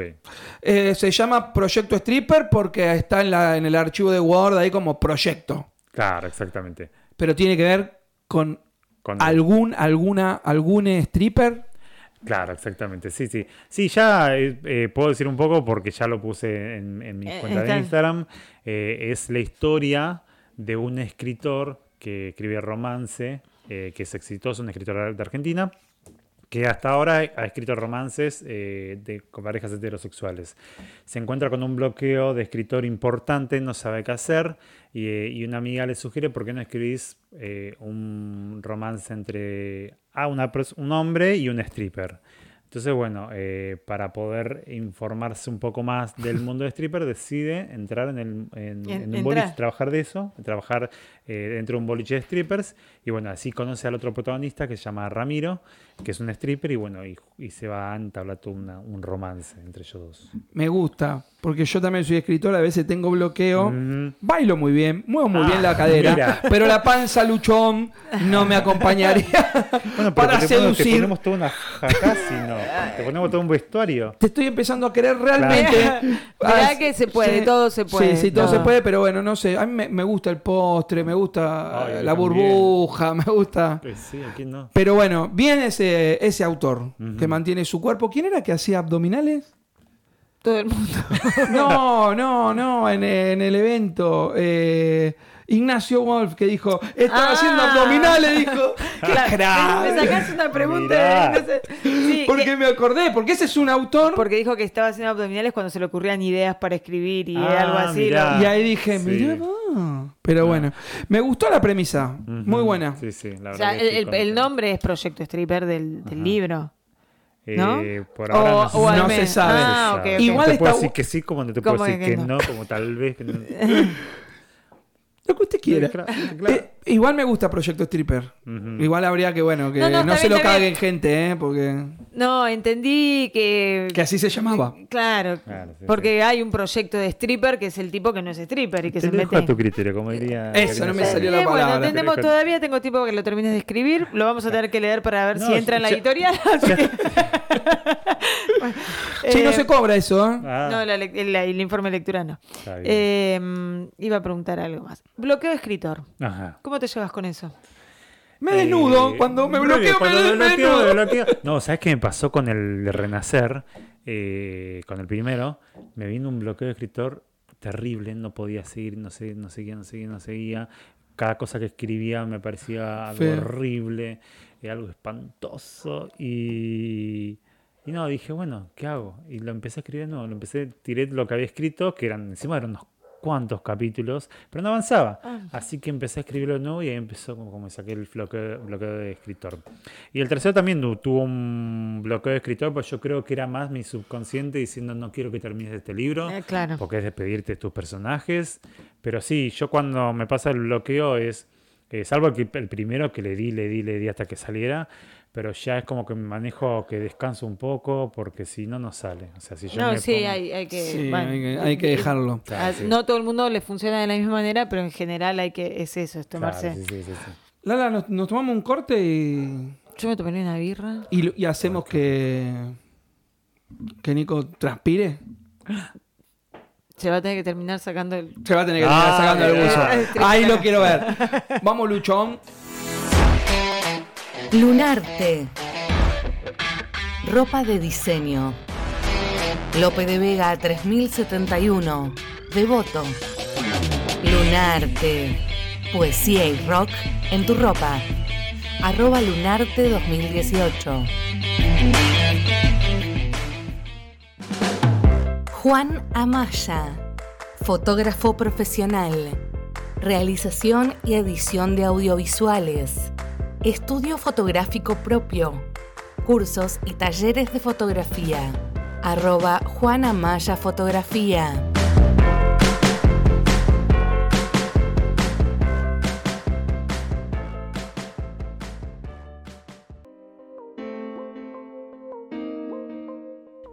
Eh, se llama Proyecto Stripper porque está en, la, en el archivo de Word ahí como proyecto. Claro, exactamente. Pero tiene que ver con Con- algún, alguna, algún stripper. Claro, exactamente. Sí, sí. Sí, ya eh, eh, puedo decir un poco porque ya lo puse en, en mi Eh, cuenta de Instagram. Eh, es la historia de un escritor que escribe romance, eh, que es exitoso, un escritor de Argentina, que hasta ahora ha escrito romances eh, de, con parejas heterosexuales. Se encuentra con un bloqueo de escritor importante, no sabe qué hacer, y, eh, y una amiga le sugiere por qué no escribís eh, un romance entre ah, una un hombre y un stripper. Entonces, bueno, para poder informarse un poco más del *laughs* mundo de stripper, decide entrar en, el, en, En- en un boliche, trabajar de eso, trabajar eh, dentro de un boliche de strippers. Y bueno, así conoce al otro protagonista que se llama Ramiro, que es un stripper, y bueno, y, y se va a entablar todo una- un romance entre ellos dos. Me gusta, porque yo también soy escritor, a veces tengo bloqueo. Mm. Bailo muy bien, muevo muy Ah, bien la cadera, mira. pero la panza luchón no me acompañaría *laughs* Bueno, pero para te, ponemos, te seducir. ponemos toda una jacasi, ¿no? Te ponemos todo un vestuario. Te estoy empezando a querer realmente. Mirá Ah, que se puede, sí. todo se puede, Sí, sí, todo, se puede, pero bueno, no sé. A mí me, me gusta el postre, me gusta Ay, la también. burbuja, *laughs* me gusta. Pues sí, ¿a quién no? Pero bueno, bien ese, ese autor que mantiene su cuerpo. ¿Quién era que hacía abdominales? Todo el mundo. *laughs* No, no, no, en, en el evento. eh, Ignacio Wolf que dijo, estaba Ah. haciendo abdominales, dijo. *laughs* ¡Qué Claro, me sacás una pregunta. Mirá. no sé. Sí, *laughs* Porque que- me acordé, porque ese es un autor. porque dijo que estaba haciendo abdominales cuando se le ocurrían ideas para escribir y Ah, algo así. mirá. Y ahí dije, Sí. mirá vos. Pero bueno, me gustó la premisa. Muy buena. Sí, sí, la o verdad. sea, que el, nombre es Proyecto Stripper del, libro. Eh, ¿no? por O- ahora no, o No menos- se sabe. Ah, se ok, sabe. ok. Igual no te puedo está- decir que sí, como no te puedo ¿Cómo decir que que no? no? como tal vez que no. *laughs* Lo que usted quiera. Claro, claro. Eh, igual me gusta Proyecto Stripper. Igual habría que, bueno, que No, no, no, está se bien, lo caguen gente, ¿eh? Porque. No, entendí que. Que así se llamaba. Claro, Claro, sí, porque hay un proyecto de stripper que es el tipo que no es stripper y que Te se mete. a tu criterio, como diría. Eso no me salió la Eh, bueno, palabra. tenemos, Pero- todavía tengo tiempo que lo termines de escribir. Lo vamos a tener que leer para ver No, si entra en la ya- editorial. *laughs* Sí, no Eh, se cobra eso, ¿eh? Ah, No, la el, el informe de lectura no. Eh, mm, iba a preguntar algo más. Bloqueo de escritor. Ajá. ¿Cómo te llevas con eso? Me desnudo. Eh, cuando me bloqueo, bien, me, cuando me bloqueo, desnudo. me bloqueo. No, ¿sabes qué me pasó con el de Renacer? Eh, con el primero, me vino un bloqueo de escritor terrible, no podía seguir, no, sé, no seguía, no seguía, no seguía. Cada cosa que escribía me parecía algo Feo. horrible, algo espantoso. Y, y no, dije, bueno, ¿qué hago? Y lo empecé a escribir, no, lo empecé, tiré lo que había escrito, que eran, encima eran unos cuantos capítulos, pero no avanzaba. Ah. Así que empecé a escribirlo de nuevo y ahí empezó como, como saqué el bloqueo, bloqueo de escritor. Y el tercero también tu- tuvo un bloqueo de escritor, pues yo creo que era más mi subconsciente diciendo no quiero que termines este libro, Eh, claro. porque es despedirte de tus personajes. Pero sí, yo cuando me pasa el bloqueo es, eh, salvo el, que- el primero que le di, le di, le di hasta que saliera, pero ya es como que me manejo que descanso un poco, porque si no, no sale. O sea, si yo No, me sí, pongo- hay, hay que. Sí, bueno, hay que, hay que dejarlo. *laughs* Claro, a- sí. No todo el mundo le funciona de la misma manera, pero en general hay que. Es eso, es Claro, tomarse. sí, sí, sí, sí. Lala, nos, nos tomamos un corte y, Yo me tomaría una birra. y, y hacemos que, que Nico transpire. Se va a tener que terminar sacando el. Se va a tener que terminar Ah, sacando el buzo. *laughs* Ahí lo quiero ver. Vamos, Luchón. Lunarte. Ropa de diseño. Lope de Vega 3071. Devoto. Lunarte. Poesía y rock en tu ropa. Arroba Lunarte 2018. Juan Amaya. Fotógrafo profesional. Realización y edición de audiovisuales. Estudio fotográfico propio. Cursos y talleres de fotografía. Arroba Juana Maya Fotografía.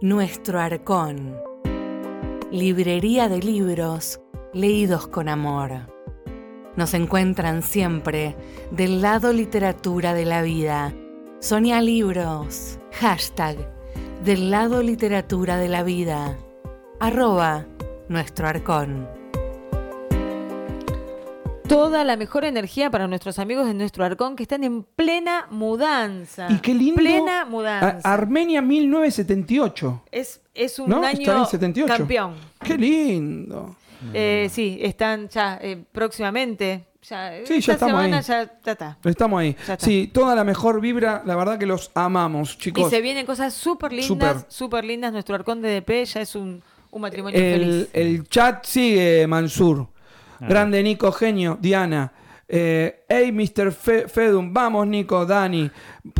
Nuestro Arcón. Librería de libros leídos con amor. Nos encuentran siempre del lado literatura de la vida. Sonia Libros. Hashtag del lado literatura de la vida. Arroba nuestro arcón. Toda la mejor energía para nuestros amigos de nuestro arcón que están en plena mudanza. Y qué lindo. Plena A- mudanza. Armenia 1978. es, es un ¿No? año Está en 78. campeón. Qué lindo. Eh, sí, están ya eh, próximamente. Ya, Sí, ya esta estamos semana ahí. ya, ya está. Estamos ahí. Ya está. Sí, toda la mejor vibra. La verdad que los amamos, Y chicos. se vienen cosas súper lindas, Súper. súper lindas. Nuestro arcón de DP ya es un, un matrimonio El, feliz. el chat sigue, Mansur. Ah. Grande Nico, genio. Diana. Eh, hey, Mr. Fe- Fedum. Vamos, Nico, Dani.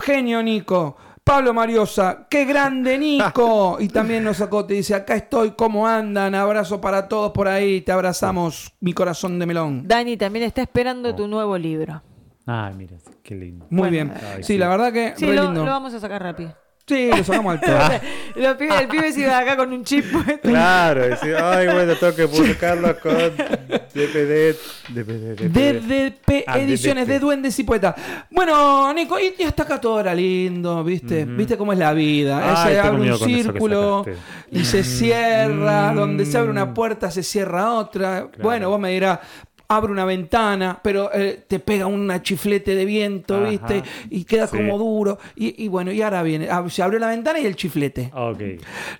Genio, Nico. Pablo Mariosa. ¡Qué grande, *laughs* Nico! Y también nos sacó, te dice, acá estoy, ¿cómo andan? Abrazo para todos por ahí. Te abrazamos, mi corazón de melón. Dani también está esperando tu nuevo libro. Ay, mira, qué lindo. Muy Bueno, bien. ay, sí, sí. la verdad que Sí, re lo, lindo. lo vamos a sacar rápido. Sí, lo sacamos al. *laughs* Los pibes- el pibe se iba acá con un chip. Claro, decir, ay, bueno, tengo que publicarlo con DPD. DPD, DPD. DDP Ah, Ediciones DDP. de Duendes y Poetas. Bueno, Nico, y, y hasta acá todo era lindo, ¿viste? ¿Viste cómo es la vida? Ay, se abre un círculo y se cierra, Mm. donde se abre una puerta se cierra otra. Claro. Bueno, vos me dirás, abre una ventana, pero eh, te pega una chiflete de viento, Ajá. ¿viste? Y queda Sí. como duro. Y, y bueno, y ahora viene, se abrió la ventana y el chiflete. Ok.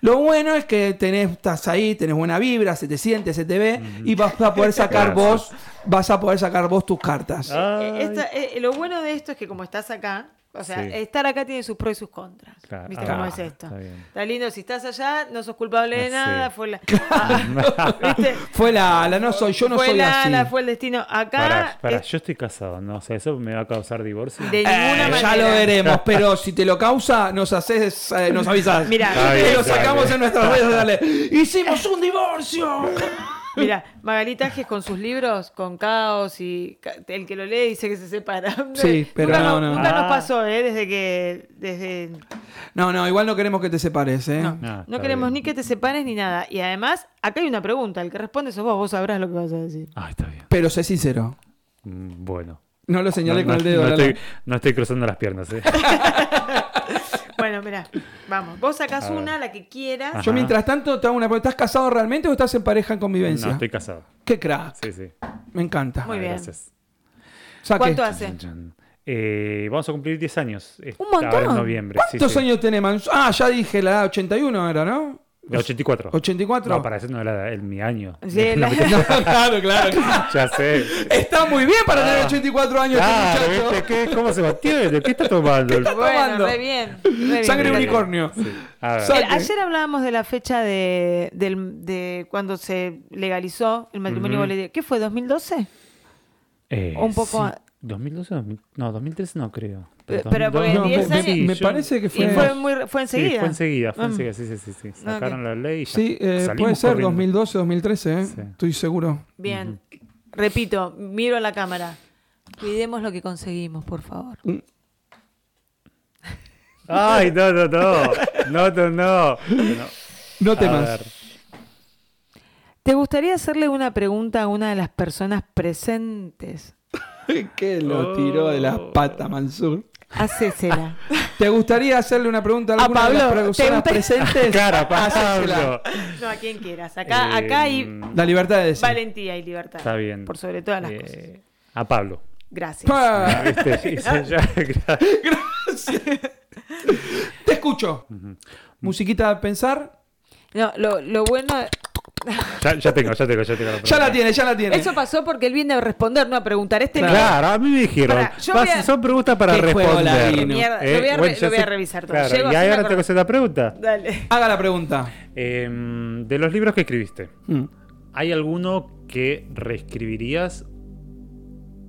Lo bueno es que tenés, estás ahí, tenés buena vibra, se te siente, se te ve y vas a poder *laughs* sacar vos, vas a poder sacar vos tus cartas. Eh, esta- eh, lo bueno de esto es que como estás acá, o sea, Sí. estar acá tiene sus pros y sus contras. Claro. ¿Viste Ah, cómo es esto? está bien. Está lindo, si estás allá, no sos culpable de Ah, sí. nada, fue la... *laughs* Ah, *laughs* ¿Viste? Fue la, la no soy, yo no fue soy la, así. la- fue el destino. Acá, Pará, pará, es- yo estoy casado, ¿no? O sea, eso me va a causar divorcio. de Eh, ninguna manera. ya lo veremos, pero si te lo causa, nos haces, eh, nos avisas. Mirá, Está Te bien, lo sacamos en nuestras redes sociales. *laughs* ¡Hicimos un divorcio! Mira, Magali Tajes con sus libros, con caos y el que lo lee dice que se separa. Sí, *laughs* pero nunca, no, nos- no. nunca nos Ah. pasó, ¿eh? Desde que. Desde, No, no, igual no queremos que te separes, ¿eh? no, Ah, no está queremos bien. ni que te separes ni nada. Y además, acá hay una pregunta. El que responde sos vos, vos sabrás lo que vas a decir. Ah, está bien. Pero sé sincero. Mm, Bueno. No lo señalé no, con el no- dedo. no estoy, no estoy cruzando las piernas, ¿eh? *laughs* Bueno, mira, vamos. Vos sacás una, la que quieras. Ajá. Yo mientras tanto te hago una pregunta. ¿Estás casado realmente o estás en pareja en convivencia? No, estoy casado. Qué crack. Sí, sí. Me encanta. Muy bien. Gracias. Saque. ¿Cuánto hace? Eh, vamos a cumplir 10 años. Un montón. Ahora en noviembre. sí, ¿Cuántos sí. años tenés, Manso? Ah, ya dije la edad 81 era, ¿no? De 84. 84. No, para eso no era el, mi año. Sí, la- *laughs* claro, claro. *laughs* Ya sé. Está muy bien para tener Ah. 84 años Claro, este muchacho. ¿viste? ¿Qué? ¿Cómo se mantiene? ¿Qué está tomando? está Bueno, tomando? re bien. re bien. Sangre unicornio. A ver. Sa- el- ayer hablábamos de la fecha de, del- de cuando se legalizó el matrimonio Ujú. igualitario. ¿Qué fue? ¿2012? Eh, un poco sí. A- 2012, 2000 no, 2013 no creo. Eh, pero porque No, 10 me, años- me- me yo- parece que Y fue... fue, muy, fue Sí, enseguida. fue enseguida, fue Mm. enseguida, sí, sí, sí, sí. Sacaron la ley y ya Sí, eh, puede ser corriendo. 2012, 2013, ¿eh? Sí. estoy seguro. Bien. Repito, miro a la cámara. Cuidemos lo que conseguimos, por favor. Ay, no, no, no. No, no, no. No. No temas. ¿Te gustaría hacerle una pregunta a una de las personas presentes? *laughs* que lo tiró de las patas, Mansur. Hacésela. *laughs* ¿Te gustaría hacerle una pregunta a A alguna de las Pablo, ¿te personas gusta- presentes? *laughs* Cara. Pablo. No, a quien quieras. Acá, Eh, acá hay La libertad de decir. valentía y libertad. Está bien. Por sobre todas las Eh, cosas. A Pablo. Gracias. Pa. ¿Viste? Hice ya- Te escucho. Musiquita a pensar. No, lo, lo bueno. Ya, ya tengo, ya tengo, ya tengo. la *laughs* Ya la tiene, ya la tiene. Eso pasó porque él viene a responder, no a preguntar. Este no- Claro, a mí me dijeron. Vas- a- Son preguntas para ¿Qué juego la responder. Mierda, lo voy a re- bueno, ya lo voy a sé- revisar todo. Claro, Llego y ahora tengo que hacer la pregunta. Dale. Haga la pregunta. Em, de los libros que escribiste, Mm. ¿hay alguno que reescribirías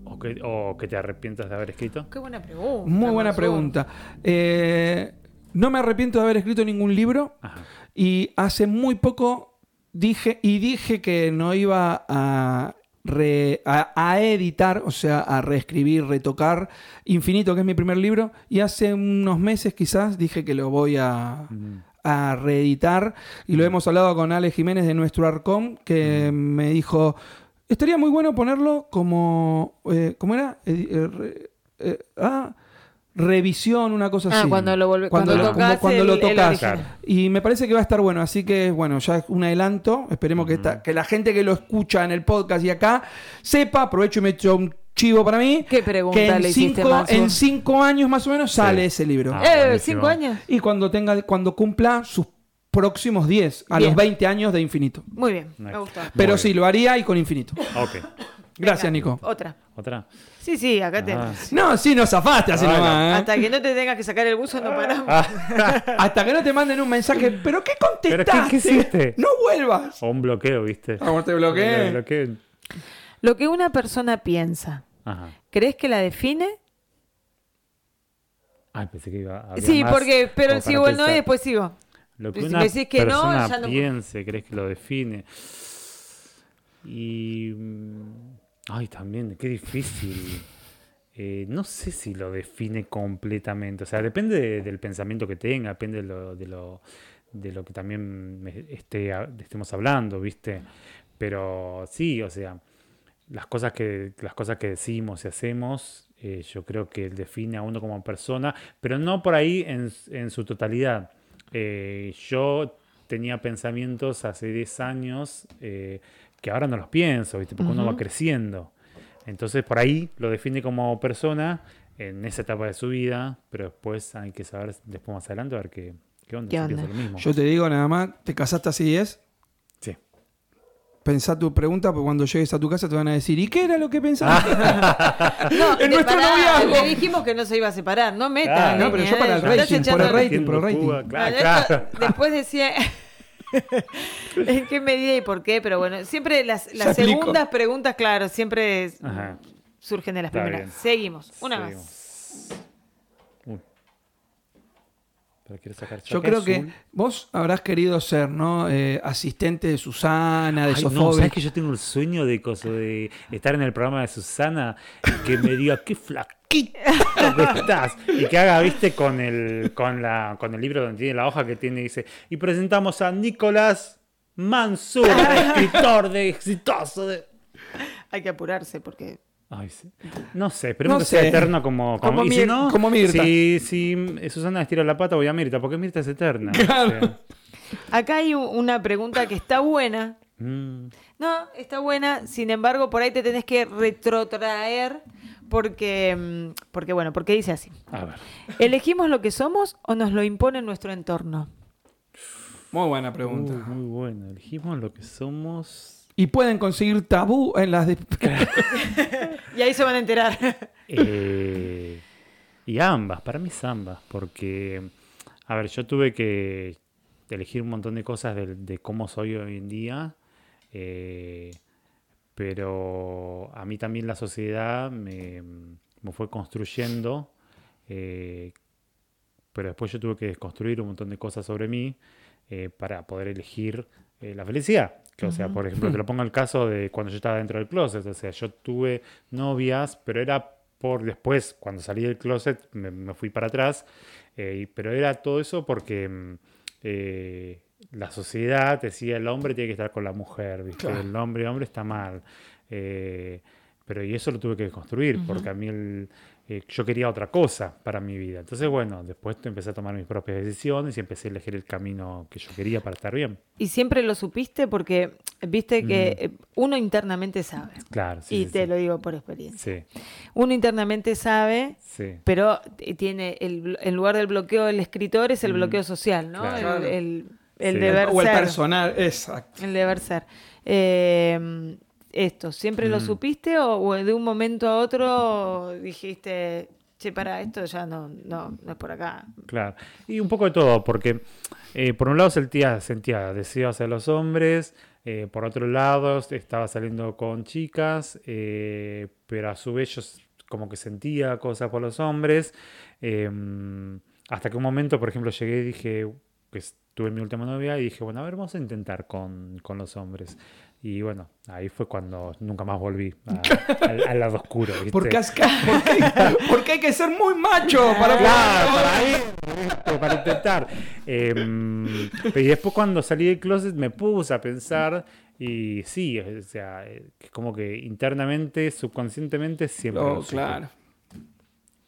o que, o que te arrepientas de haber escrito? Qué buena pregunta. Muy buena pregunta. Eh, no me arrepiento de haber escrito ningún libro Ajá. y hace muy poco dije y dije que no iba a, re- a, a editar, o sea, a reescribir, retocar Infinito, que es mi primer libro, y hace unos meses quizás dije que lo voy a, Mm. a reeditar y lo hemos hablado con Ale Jiménez de nuestro Arcom que me dijo estaría muy bueno ponerlo como eh, ¿cómo era? Eh, eh, ah, revisión una cosa Ah, así cuando lo volve- cuando, cuando lo, tocas como cuando el- lo tocas y me parece que va a estar bueno así que bueno ya es un adelanto esperemos que, esta- que la gente que lo escucha en el podcast y acá sepa aprovecho y me echo un chivo para mí ¿Qué pregunta que en le hiciste, cinco, Mansur? en cinco años más o menos sale Sí. ese libro Ah, eh, cinco años. y cuando tenga cuando cumpla sus próximos 10, a Bien. los 20 años de infinito. Muy bien, me. Pero Muy sí, bien. lo haría y con infinito. Ok. Gracias, Venga, Nico. Otra. ¿Otra? Sí, sí, acá te. Ah. No, sí, nos zafaste así Ah, nomás. ¿eh? Hasta que no te tengas que sacar el buzo, no paramos. *laughs* Hasta que no te manden un mensaje. ¿Pero qué ¿Pero contestaste? qué, qué hiciste? No vuelvas. O un bloqueo, ¿viste? Vamos, te bloqueé. Bloqueo. Lo que una persona piensa, Ajá. ¿crees que la define? Ay, pensé que iba a Sí, más porque, pero para el no después sigo. Lo que Si una me decís que no, persona ya no- piense, crees que lo define. Y. Ay, también, qué difícil. Eh, no sé si lo define completamente. O sea, depende de- del pensamiento que tenga, depende de lo, de lo, de lo que también esté, estemos hablando, ¿viste? Pero sí, o sea, las cosas que, las cosas que decimos y hacemos, eh, yo creo que define a uno como persona, pero no por ahí en, en su totalidad. Eh, yo tenía pensamientos hace 10 años que ahora no los pienso, ¿viste? porque uno va creciendo. Entonces por ahí lo define como persona en esa etapa de su vida, pero después hay que saber, después más adelante, a ver qué, qué onda, ¿Qué si onda? pienso lo mismo. Yo te digo nada más, te casaste así 10. Sí. Pensá tu pregunta, porque cuando llegues a tu casa te van a decir, ¿y qué era lo que pensaste? *laughs* No, *laughs* En nuestro noviazgo. Le dijimos que no se iba a separar, no meta. Claro. No, pero yo para el rating, por el rating, por el rating. Cuba, claro, claro. Después decía *laughs* en qué medida y por qué, pero bueno, siempre las, las segundas preguntas, claro, siempre es- surgen de las Está primeras. bien. Seguimos, una Seguimos. más. Uy. Pero quiero sacar Yo creo que vos habrás querido ser, ¿no? Eh, asistente de Susana, de Ay, no. ¿sabes que yo tengo el sueño de, coso, de estar en el programa de Susana y que me diga qué flaquito que estás? Y que haga, viste, con el, con la, con el libro donde tiene la hoja que tiene, dice, y presentamos a Nicolás Mansur, *laughs* escritor de exitoso de. Hay que apurarse porque Ay, sí. No sé, esperemos No que sea sé. eterno como, como, Como y si Mir- no, como Mirta. Si, si Susana estira la pata, voy a Mirta, porque Mirta es eterna. Claro. O sea, Acá hay una pregunta que está buena. mm, No, está buena. Sin embargo, por ahí te tenés que retrotraer porque, mm, porque bueno, porque dice así. a ver. ¿Elegimos lo que somos o nos lo impone nuestro entorno? Muy buena pregunta. Uh, muy bueno. Elegimos lo que somos. Y pueden conseguir tabú en las... de- *laughs* Y ahí se van a enterar. *laughs* Eh, y ambas, para mí es ambas, porque, a ver, yo tuve que elegir un montón de cosas de, de cómo soy hoy en día, eh, pero a mí también la sociedad me, me fue construyendo, eh, pero después yo tuve que construir un montón de cosas sobre mí eh, para poder elegir eh, la felicidad. Que, o sea, por ejemplo, te lo pongo el caso de cuando yo estaba dentro del closet. O sea, yo tuve novias, pero era por después, cuando salí del closet, me, me fui para atrás. pero era todo eso porque mm, la sociedad decía el hombre tiene que estar con la mujer, ¿viste? Claro. El hombre, hombre está mal. Eh, pero y eso lo tuve que construir, porque a mí el, eh, yo quería otra cosa para mi vida. Entonces, bueno, después empecé a tomar mis propias decisiones y empecé a elegir el camino que yo quería para estar bien. Y siempre lo supiste porque viste que eh, uno internamente sabe. Claro, Mm. sí. y sí, te sí. lo digo por experiencia. Sí, Uno internamente sabe, sí. pero tiene el, en lugar del bloqueo del escritor es el bloqueo social, ¿no? Mm. Claro. El, el- el Sí. deber o el ser. personal, exacto. El deber ser. Eh, esto, ¿siempre lo Mm. supiste o, o de un momento a otro dijiste, che, para esto ya no, no, no es por acá? Claro. Y un poco de todo, porque eh, por un lado sentía, sentía deseos hacia los hombres, eh, por otro lado estaba saliendo con chicas, eh, pero a su vez yo como que sentía cosas por los hombres. eh, hasta que un momento, por ejemplo, llegué y dije, que tuve mi última novia y dije, bueno, a ver, vamos a intentar con, con los hombres. Y bueno, ahí fue cuando nunca más volví a- *laughs* al, al lado oscuro. ¿viste? Porque, has porque, *laughs* porque hay que ser muy macho para Claro, para ir, para intentar. Em, y después cuando salí del closet me puse a pensar y sí, o sea, eh, como que internamente, subconscientemente siempre Oh, lo claro.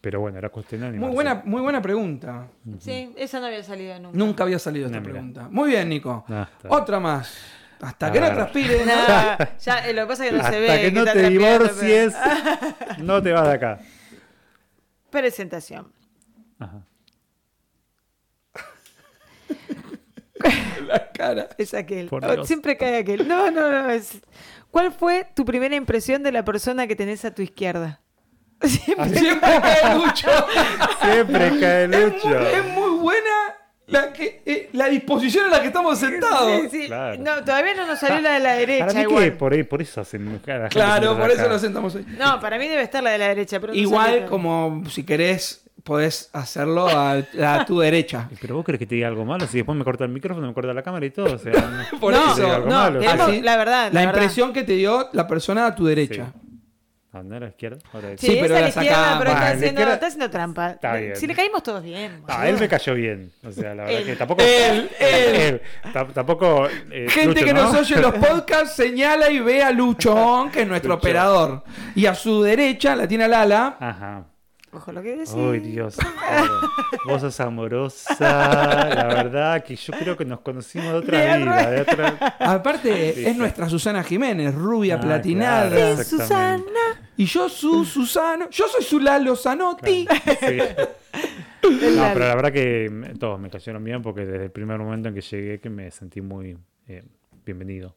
Pero bueno, era cuestión de Muy animarse. buena, muy buena pregunta. Sí, esa no había salido nunca. Nunca había salido esta No, mira. pregunta. Muy bien, Nico. Ah. Otra más. Hasta A que no ver. transpire. *laughs* ¿no? Nah, ya, eh, lo que pasa es que no Hasta se ve. que no te divorcies, pero- no te vas de acá. Presentación. Ajá. La cara. Es aquel. Por Oh, Dios. Siempre cae aquel. No, no, no. es- ¿Cuál fue tu primera impresión de la persona que tenés a tu izquierda? Siempre. Siempre cae Lucho. Siempre cae Es muy, Lucho. es muy buena la, que, eh, la disposición en la que estamos sentados. Sí, sí. Claro. No, todavía no nos salió la de la derecha. Para mí igual. por, ahí, por eso hacen se Claro, por eso nos sentamos ahí. No, para mí debe estar la de la derecha. Pero Igual como si querés, podés hacerlo a, a tu derecha. *laughs* Pero vos crees que te diga algo malo, si después me corta el micrófono, me corta la cámara y todo. O sea, no- *laughs* Por no, eso. algo no, malo. queremos Así, la verdad. La, La, verdad. impresión que te dio la persona a tu derecha. Ah, ¿no era a la izquierda? Ahora Sí, Sí, es pero a la izquierda, pero está haciendo, izquierda- está haciendo trampa. Está bien. Si le caímos todos bien. Ah, él me cayó bien. O sea, la verdad Él. que tampoco. Él, él. Tam- Tampoco. eh, Gente Lucho, que ¿no? nos oye en los *laughs* podcasts señala y ve a Luchón, que es nuestro Lucho. operador. Y a su derecha la tiene a Lala. Ajá. Ojo lo que decís. Ay, Dios. Vos sos amorosa. La verdad que yo creo que nos conocimos de otra De vida. De otra... Aparte, Sí, es sí. nuestra Susana Jiménez, rubia, Ah, platinada. claro, Sí. Susana. Y yo, su Susano. Yo soy su Lalo Zanotti. Sí. El *laughs* No, pero la verdad que todos me cayeron bien porque desde el primer momento en que llegué que me sentí muy eh, bienvenido,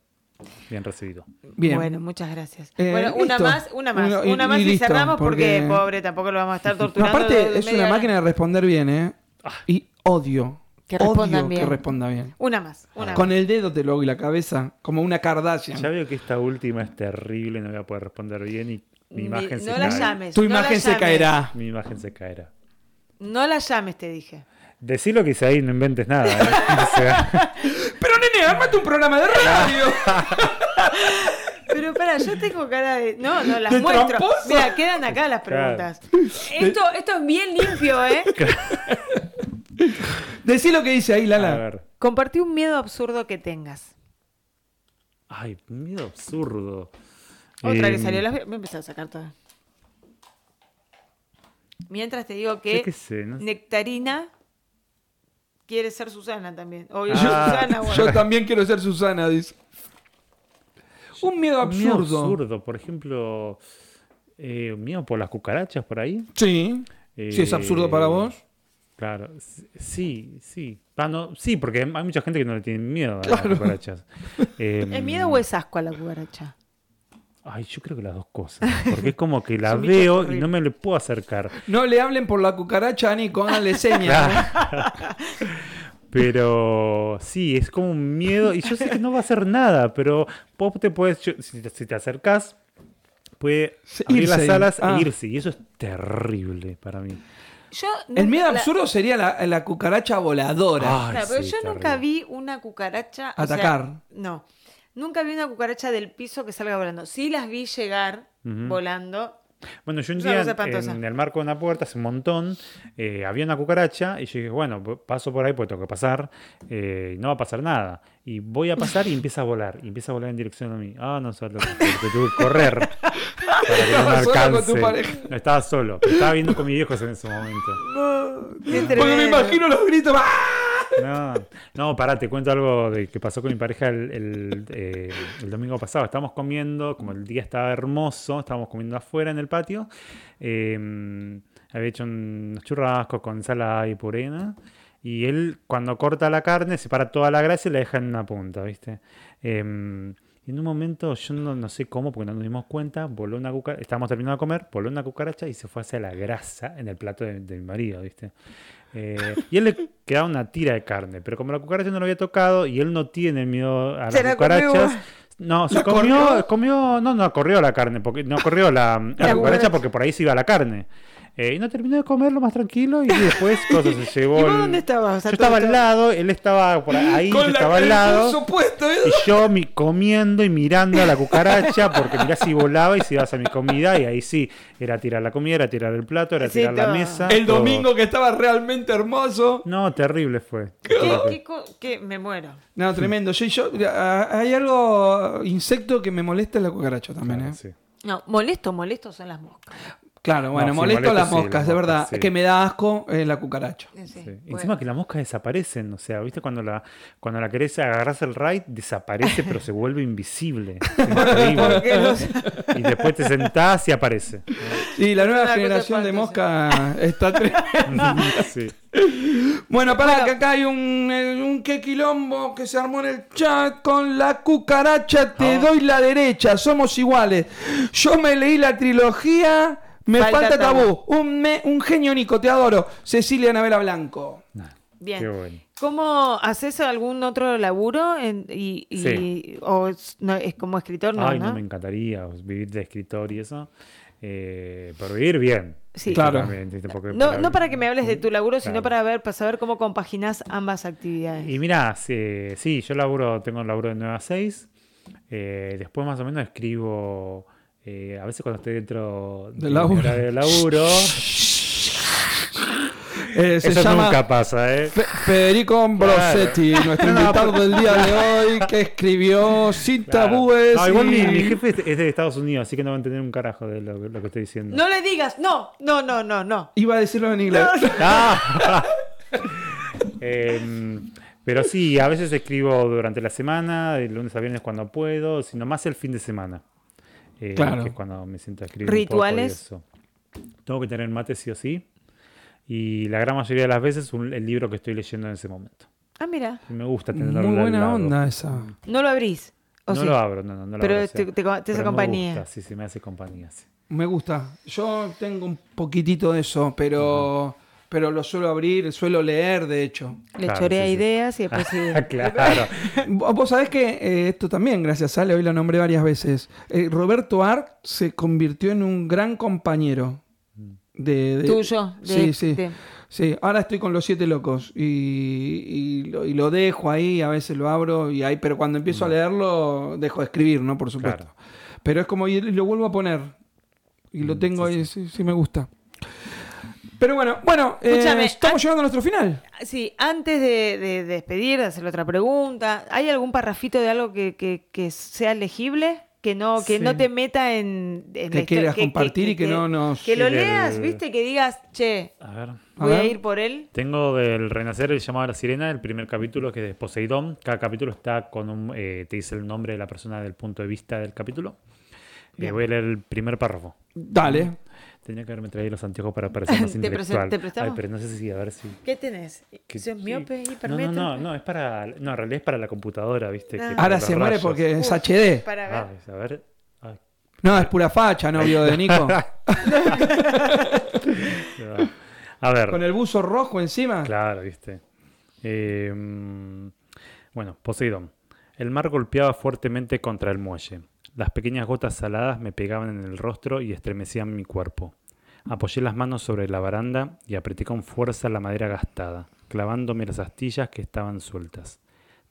bien recibido. Bien. Bueno, muchas gracias. Eh, bueno, una listo. más, una más, Uno- y- una más y y, listo, cerramos porque, porque- pobre, tampoco lo vamos a estar *laughs* No, torturando. aparte, es una hora. máquina de responder bien, ¿eh? Y odio. Que respondan odio bien. que responda bien. Una más, una Con más. el dedo te lo hago y la cabeza, como una Kardashian. Ya veo que esta última es terrible, no voy a poder responder bien y mi Ni- imagen se no la llames. Tu no la imagen se llames. caerá. Mi imagen se caerá. No la llames, te dije. Decí lo que hice ahí, no inventes nada. ¿eh? *laughs* O sea, *laughs* armate un programa de radio. *laughs* Pero para, yo tengo cara de. No, no, las ¿De muestro. Mira, quedan acá las Claro. preguntas. Esto, esto es bien limpio, ¿eh? *laughs* Decí lo que dice ahí, a Lala. ver. Compartí un miedo absurdo que tengas. Ay, miedo absurdo. Otra Eh, que salió. Las... voy- Me empecé a sacar todas. Mientras te digo que qué sé, no sé. Nectarina quiere ser Susana también. Obvio, Ah. Susana, *laughs* bueno. Yo también quiero ser Susana, dice. Un miedo Un miedo absurdo. absurdo, por ejemplo, eh, miedo por las cucarachas por ahí. Sí. Si es absurdo para Eh, vos. Claro, sí, sí. Ah, no, sí, porque hay mucha gente que no le tiene miedo a Claro. las cucarachas. *laughs* Eh, ¿Es miedo o es asco a la cucaracha? Ay, yo creo que las dos cosas. *laughs* Porque es como que la veo y no me le puedo acercar. No le hablen por la cucaracha, Nico, háganle señas. Pero sí, es como un miedo. Y yo sé que no va a hacer nada, pero vos te puedes, yo- si, te, si te acercás, puede abrir irse. las alas Ah. e irse. Y eso es terrible para mí. Yo El miedo la- absurdo sería la, la cucaracha voladora. Ay, Claro, pero sí, yo nunca vi una cucaracha. o sea, Atacar. no. Nunca vi una cucaracha del piso que salga volando. Sí las vi llegar volando. Bueno, yo un día en, el marco de una puerta, hace un montón, eh, había una cucaracha y yo dije, bueno, paso por ahí porque tengo que pasar, eh, y no va a pasar nada. Y voy a pasar y empieza a volar, y empieza a volar en dirección a mí. Ah, no sé lo que *laughs* que tuve que correr para que no me solo alcance. tu pareja. No, estaba solo, pero estaba viendo con mis viejos en ese momento. Qué Porque me imagino los gritos. ¡ah! No, no, pará, te cuento algo de que pasó con mi pareja el, eh, el domingo pasado. Estábamos comiendo, como el día estaba hermoso, estábamos comiendo afuera en el patio. eh, había hecho unos churrascos con ensalada y purena. Y él, cuando corta la carne, separa toda la grasa y la deja en una punta, ¿viste? Eh, y en un momento, yo no, no sé cómo, porque no nos dimos cuenta, voló una cucaracha, estábamos terminando de comer, voló una cucaracha y se fue hacia la grasa en el plato de, de mi marido, ¿viste? Eh, y él le quedaba una tira de carne, pero como la cucaracha no lo había tocado y él no tiene miedo a las cucarachas, no, se ¿La comió, corrió? comió, no, no corrió la carne, porque no corrió la, la cucaracha. cucaracha porque por ahí se iba la carne. Eh, y no terminó de comerlo más tranquilo y después *laughs* cosas se llevó. ¿Y vos el- dónde estabas? O sea, yo estaba al lado, él estaba por ahí, *laughs* yo estaba al lado. pulso puesto, ¿eh? Y yo mi, comiendo y mirando a la cucaracha, porque mirá si volaba y si ibas a mi comida, y ahí sí, era tirar la comida, era tirar el plato, era Sí, tirar la mesa. El todo. domingo que estaba realmente hermoso. No, terrible fue. ¿Qué, qué me muero. No, tremendo. Yo, yo- hay algo insecto que me molesta es la cucaracha también, Claro, ¿eh? sí. No, molesto, molesto son las moscas. Claro, bueno, No, molesto molesto las sí, moscas, de moscas, verdad. sí. Que me da asco eh, la cucaracha. Sí, Sí. bueno. Encima que las moscas desaparecen, o sea, ¿viste? Cuando la, cuando la querés agarras el raid, desaparece, pero se vuelve invisible. *laughs* Y después te sentás y aparece. Sí, la nueva generación de espantosa. mosca está tremenda. *laughs* Sí. Bueno, para Bueno. que acá hay un, eh, un que quilombo que se armó en el chat con la cucaracha. Te Ah. doy la derecha, somos iguales. Yo me leí la trilogía. Me falta, Falta tabú. tabú. Un, me- un genio, Nico, te adoro. Cecilia Navela Blanco. Bien. Qué bueno. ¿Cómo haces algún otro laburo? En- y, y- Sí. ¿O es, no, es como escritor? No, Ay, ¿no? no, me encantaría vivir de escritor y eso. Eh, pero vivir bien. Sí. Claro. No, no para que me hables de tu laburo, sino para ver, para saber cómo compaginas ambas actividades. Y mira, sí, sí, yo laburo, tengo un laburo de 9 a 6. eh, después más o menos escribo, eh, a veces cuando estoy dentro Del laburo. hora de laburo. Eh, se Eso llama nunca pasa, ¿eh? Fe- Federico Ambrosetti, nuestro *laughs* invitado del día de *laughs* hoy, que escribió Sin Claro. tabúes. No, igual mi, y- mi jefe es de Estados Unidos, así que no va a entender un carajo de lo, lo que estoy diciendo. No le digas, no, no, no, no, no. Iba a decirlo en inglés. *laughs* Ah. Em, pero sí, a veces escribo durante la semana, de lunes a viernes cuando puedo, sino más el fin de semana. Eh, Claro. Que es cuando me siento a escribir. un poco y ¿Rituales? eso. Tengo que tener mate sí o sí. Y la gran mayoría de las veces un- el libro que estoy leyendo en ese momento. Ah, mira, me gusta tenerlo Muy al buena lado. onda esa. no lo abrís. ¿o No sí? lo abro, no, no, no lo Pero abro, te- te- te hace me compañía. gusta, sí, sí, me hace compañía, sí. Me gusta. Yo tengo un poquitito de eso, pero, pero lo suelo abrir, suelo leer, de hecho. Le Claro, chorea sí, sí. ideas y después *laughs* sigue. claro. Vos vos sabés que eh, esto también, gracias a Ale, hoy lo nombré varias veces. Eh, Roberto Art se convirtió en un gran compañero. De, de- Tuyo. de- sí, sí. de- Sí, ahora estoy con los siete locos y, y lo, y lo dejo ahí, a veces lo abro, y ahí, pero cuando empiezo a leerlo dejo de escribir, ¿no? Por supuesto. Claro. Pero es como, y lo vuelvo a poner. Y lo Mm, tengo sí, ahí, sí, sí me gusta. Pero bueno, bueno, eh, estamos llegando a nuestro final. Sí, antes de, de despedir, de hacer otra pregunta, ¿hay algún parrafito de algo que, que- que sea legible? que no, que Sí. no te meta en, en Que la quieras compartir y que no nos- Que lo leas, viste, que digas, che, A ver. voy a, ver. ir por él. Tengo del Renacer el llamado a la sirena, el primer capítulo que es de Poseidón. Cada capítulo está con un. eh, te dice el nombre de la persona del punto de vista del capítulo. Eh, voy a leer el primer párrafo. Dale. Tenía que haberme traído los anteojos para parecer más *laughs* ¿Te prese- intelectual. te prestamos? Ay, pero no sé si, a ver si. ¿Qué tenés? que- ¿Sos sí. miope, No, no, no, no, es para. No, en realidad es para la computadora, ¿viste? Ah. Ahora se muere rayos. porque es Uf, HD. Para ver. Ah, a ver. Ay, No, es pura facha, novio de Nico. *laughs* A ver. Con el buzo rojo encima. Claro, viste. Eh, mm, bueno, Poseidón. El mar golpeaba fuertemente contra el muelle. Las pequeñas gotas saladas me pegaban en el rostro y estremecían mi cuerpo. Apoyé las manos sobre la baranda y apreté con fuerza la madera gastada, clavándome las astillas que estaban sueltas.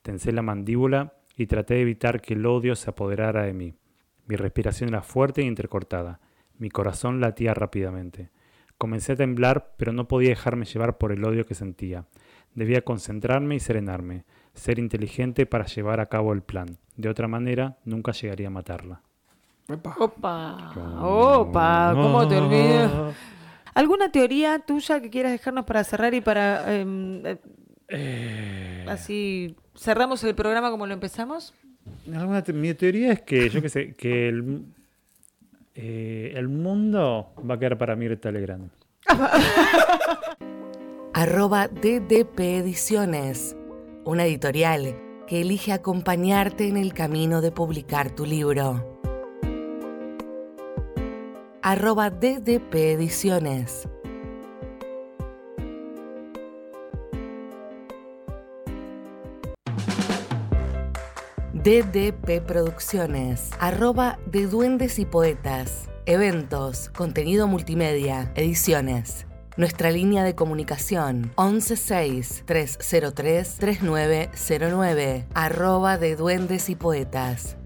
Tensé la mandíbula y traté de evitar que el odio se apoderara de mí. Mi respiración era fuerte e intercortada. Mi corazón latía rápidamente. Comencé a temblar, pero no podía dejarme llevar por el odio que sentía. Debía concentrarme y serenarme, ser inteligente para llevar a cabo el plan. De otra manera, nunca llegaría a matarla. Epa. Opa, opa, ¿cómo te olvidas? ¿Alguna teoría tuya que quieras dejarnos para cerrar y para... em, eh, Eh, así, cerramos el programa como lo empezamos? te- mi teoría es que, yo qué sé, que el, eh, el mundo va a quedar para Mirta Legrand. *laughs* arroba DDP Ediciones, una editorial que elige acompañarte en el camino de publicar tu libro. Arroba DDP Ediciones. DDP Producciones, arroba de Duendes y Poetas, eventos, contenido multimedia, ediciones. Nuestra línea de comunicación 116-303-3909, arroba de Duendes y Poetas.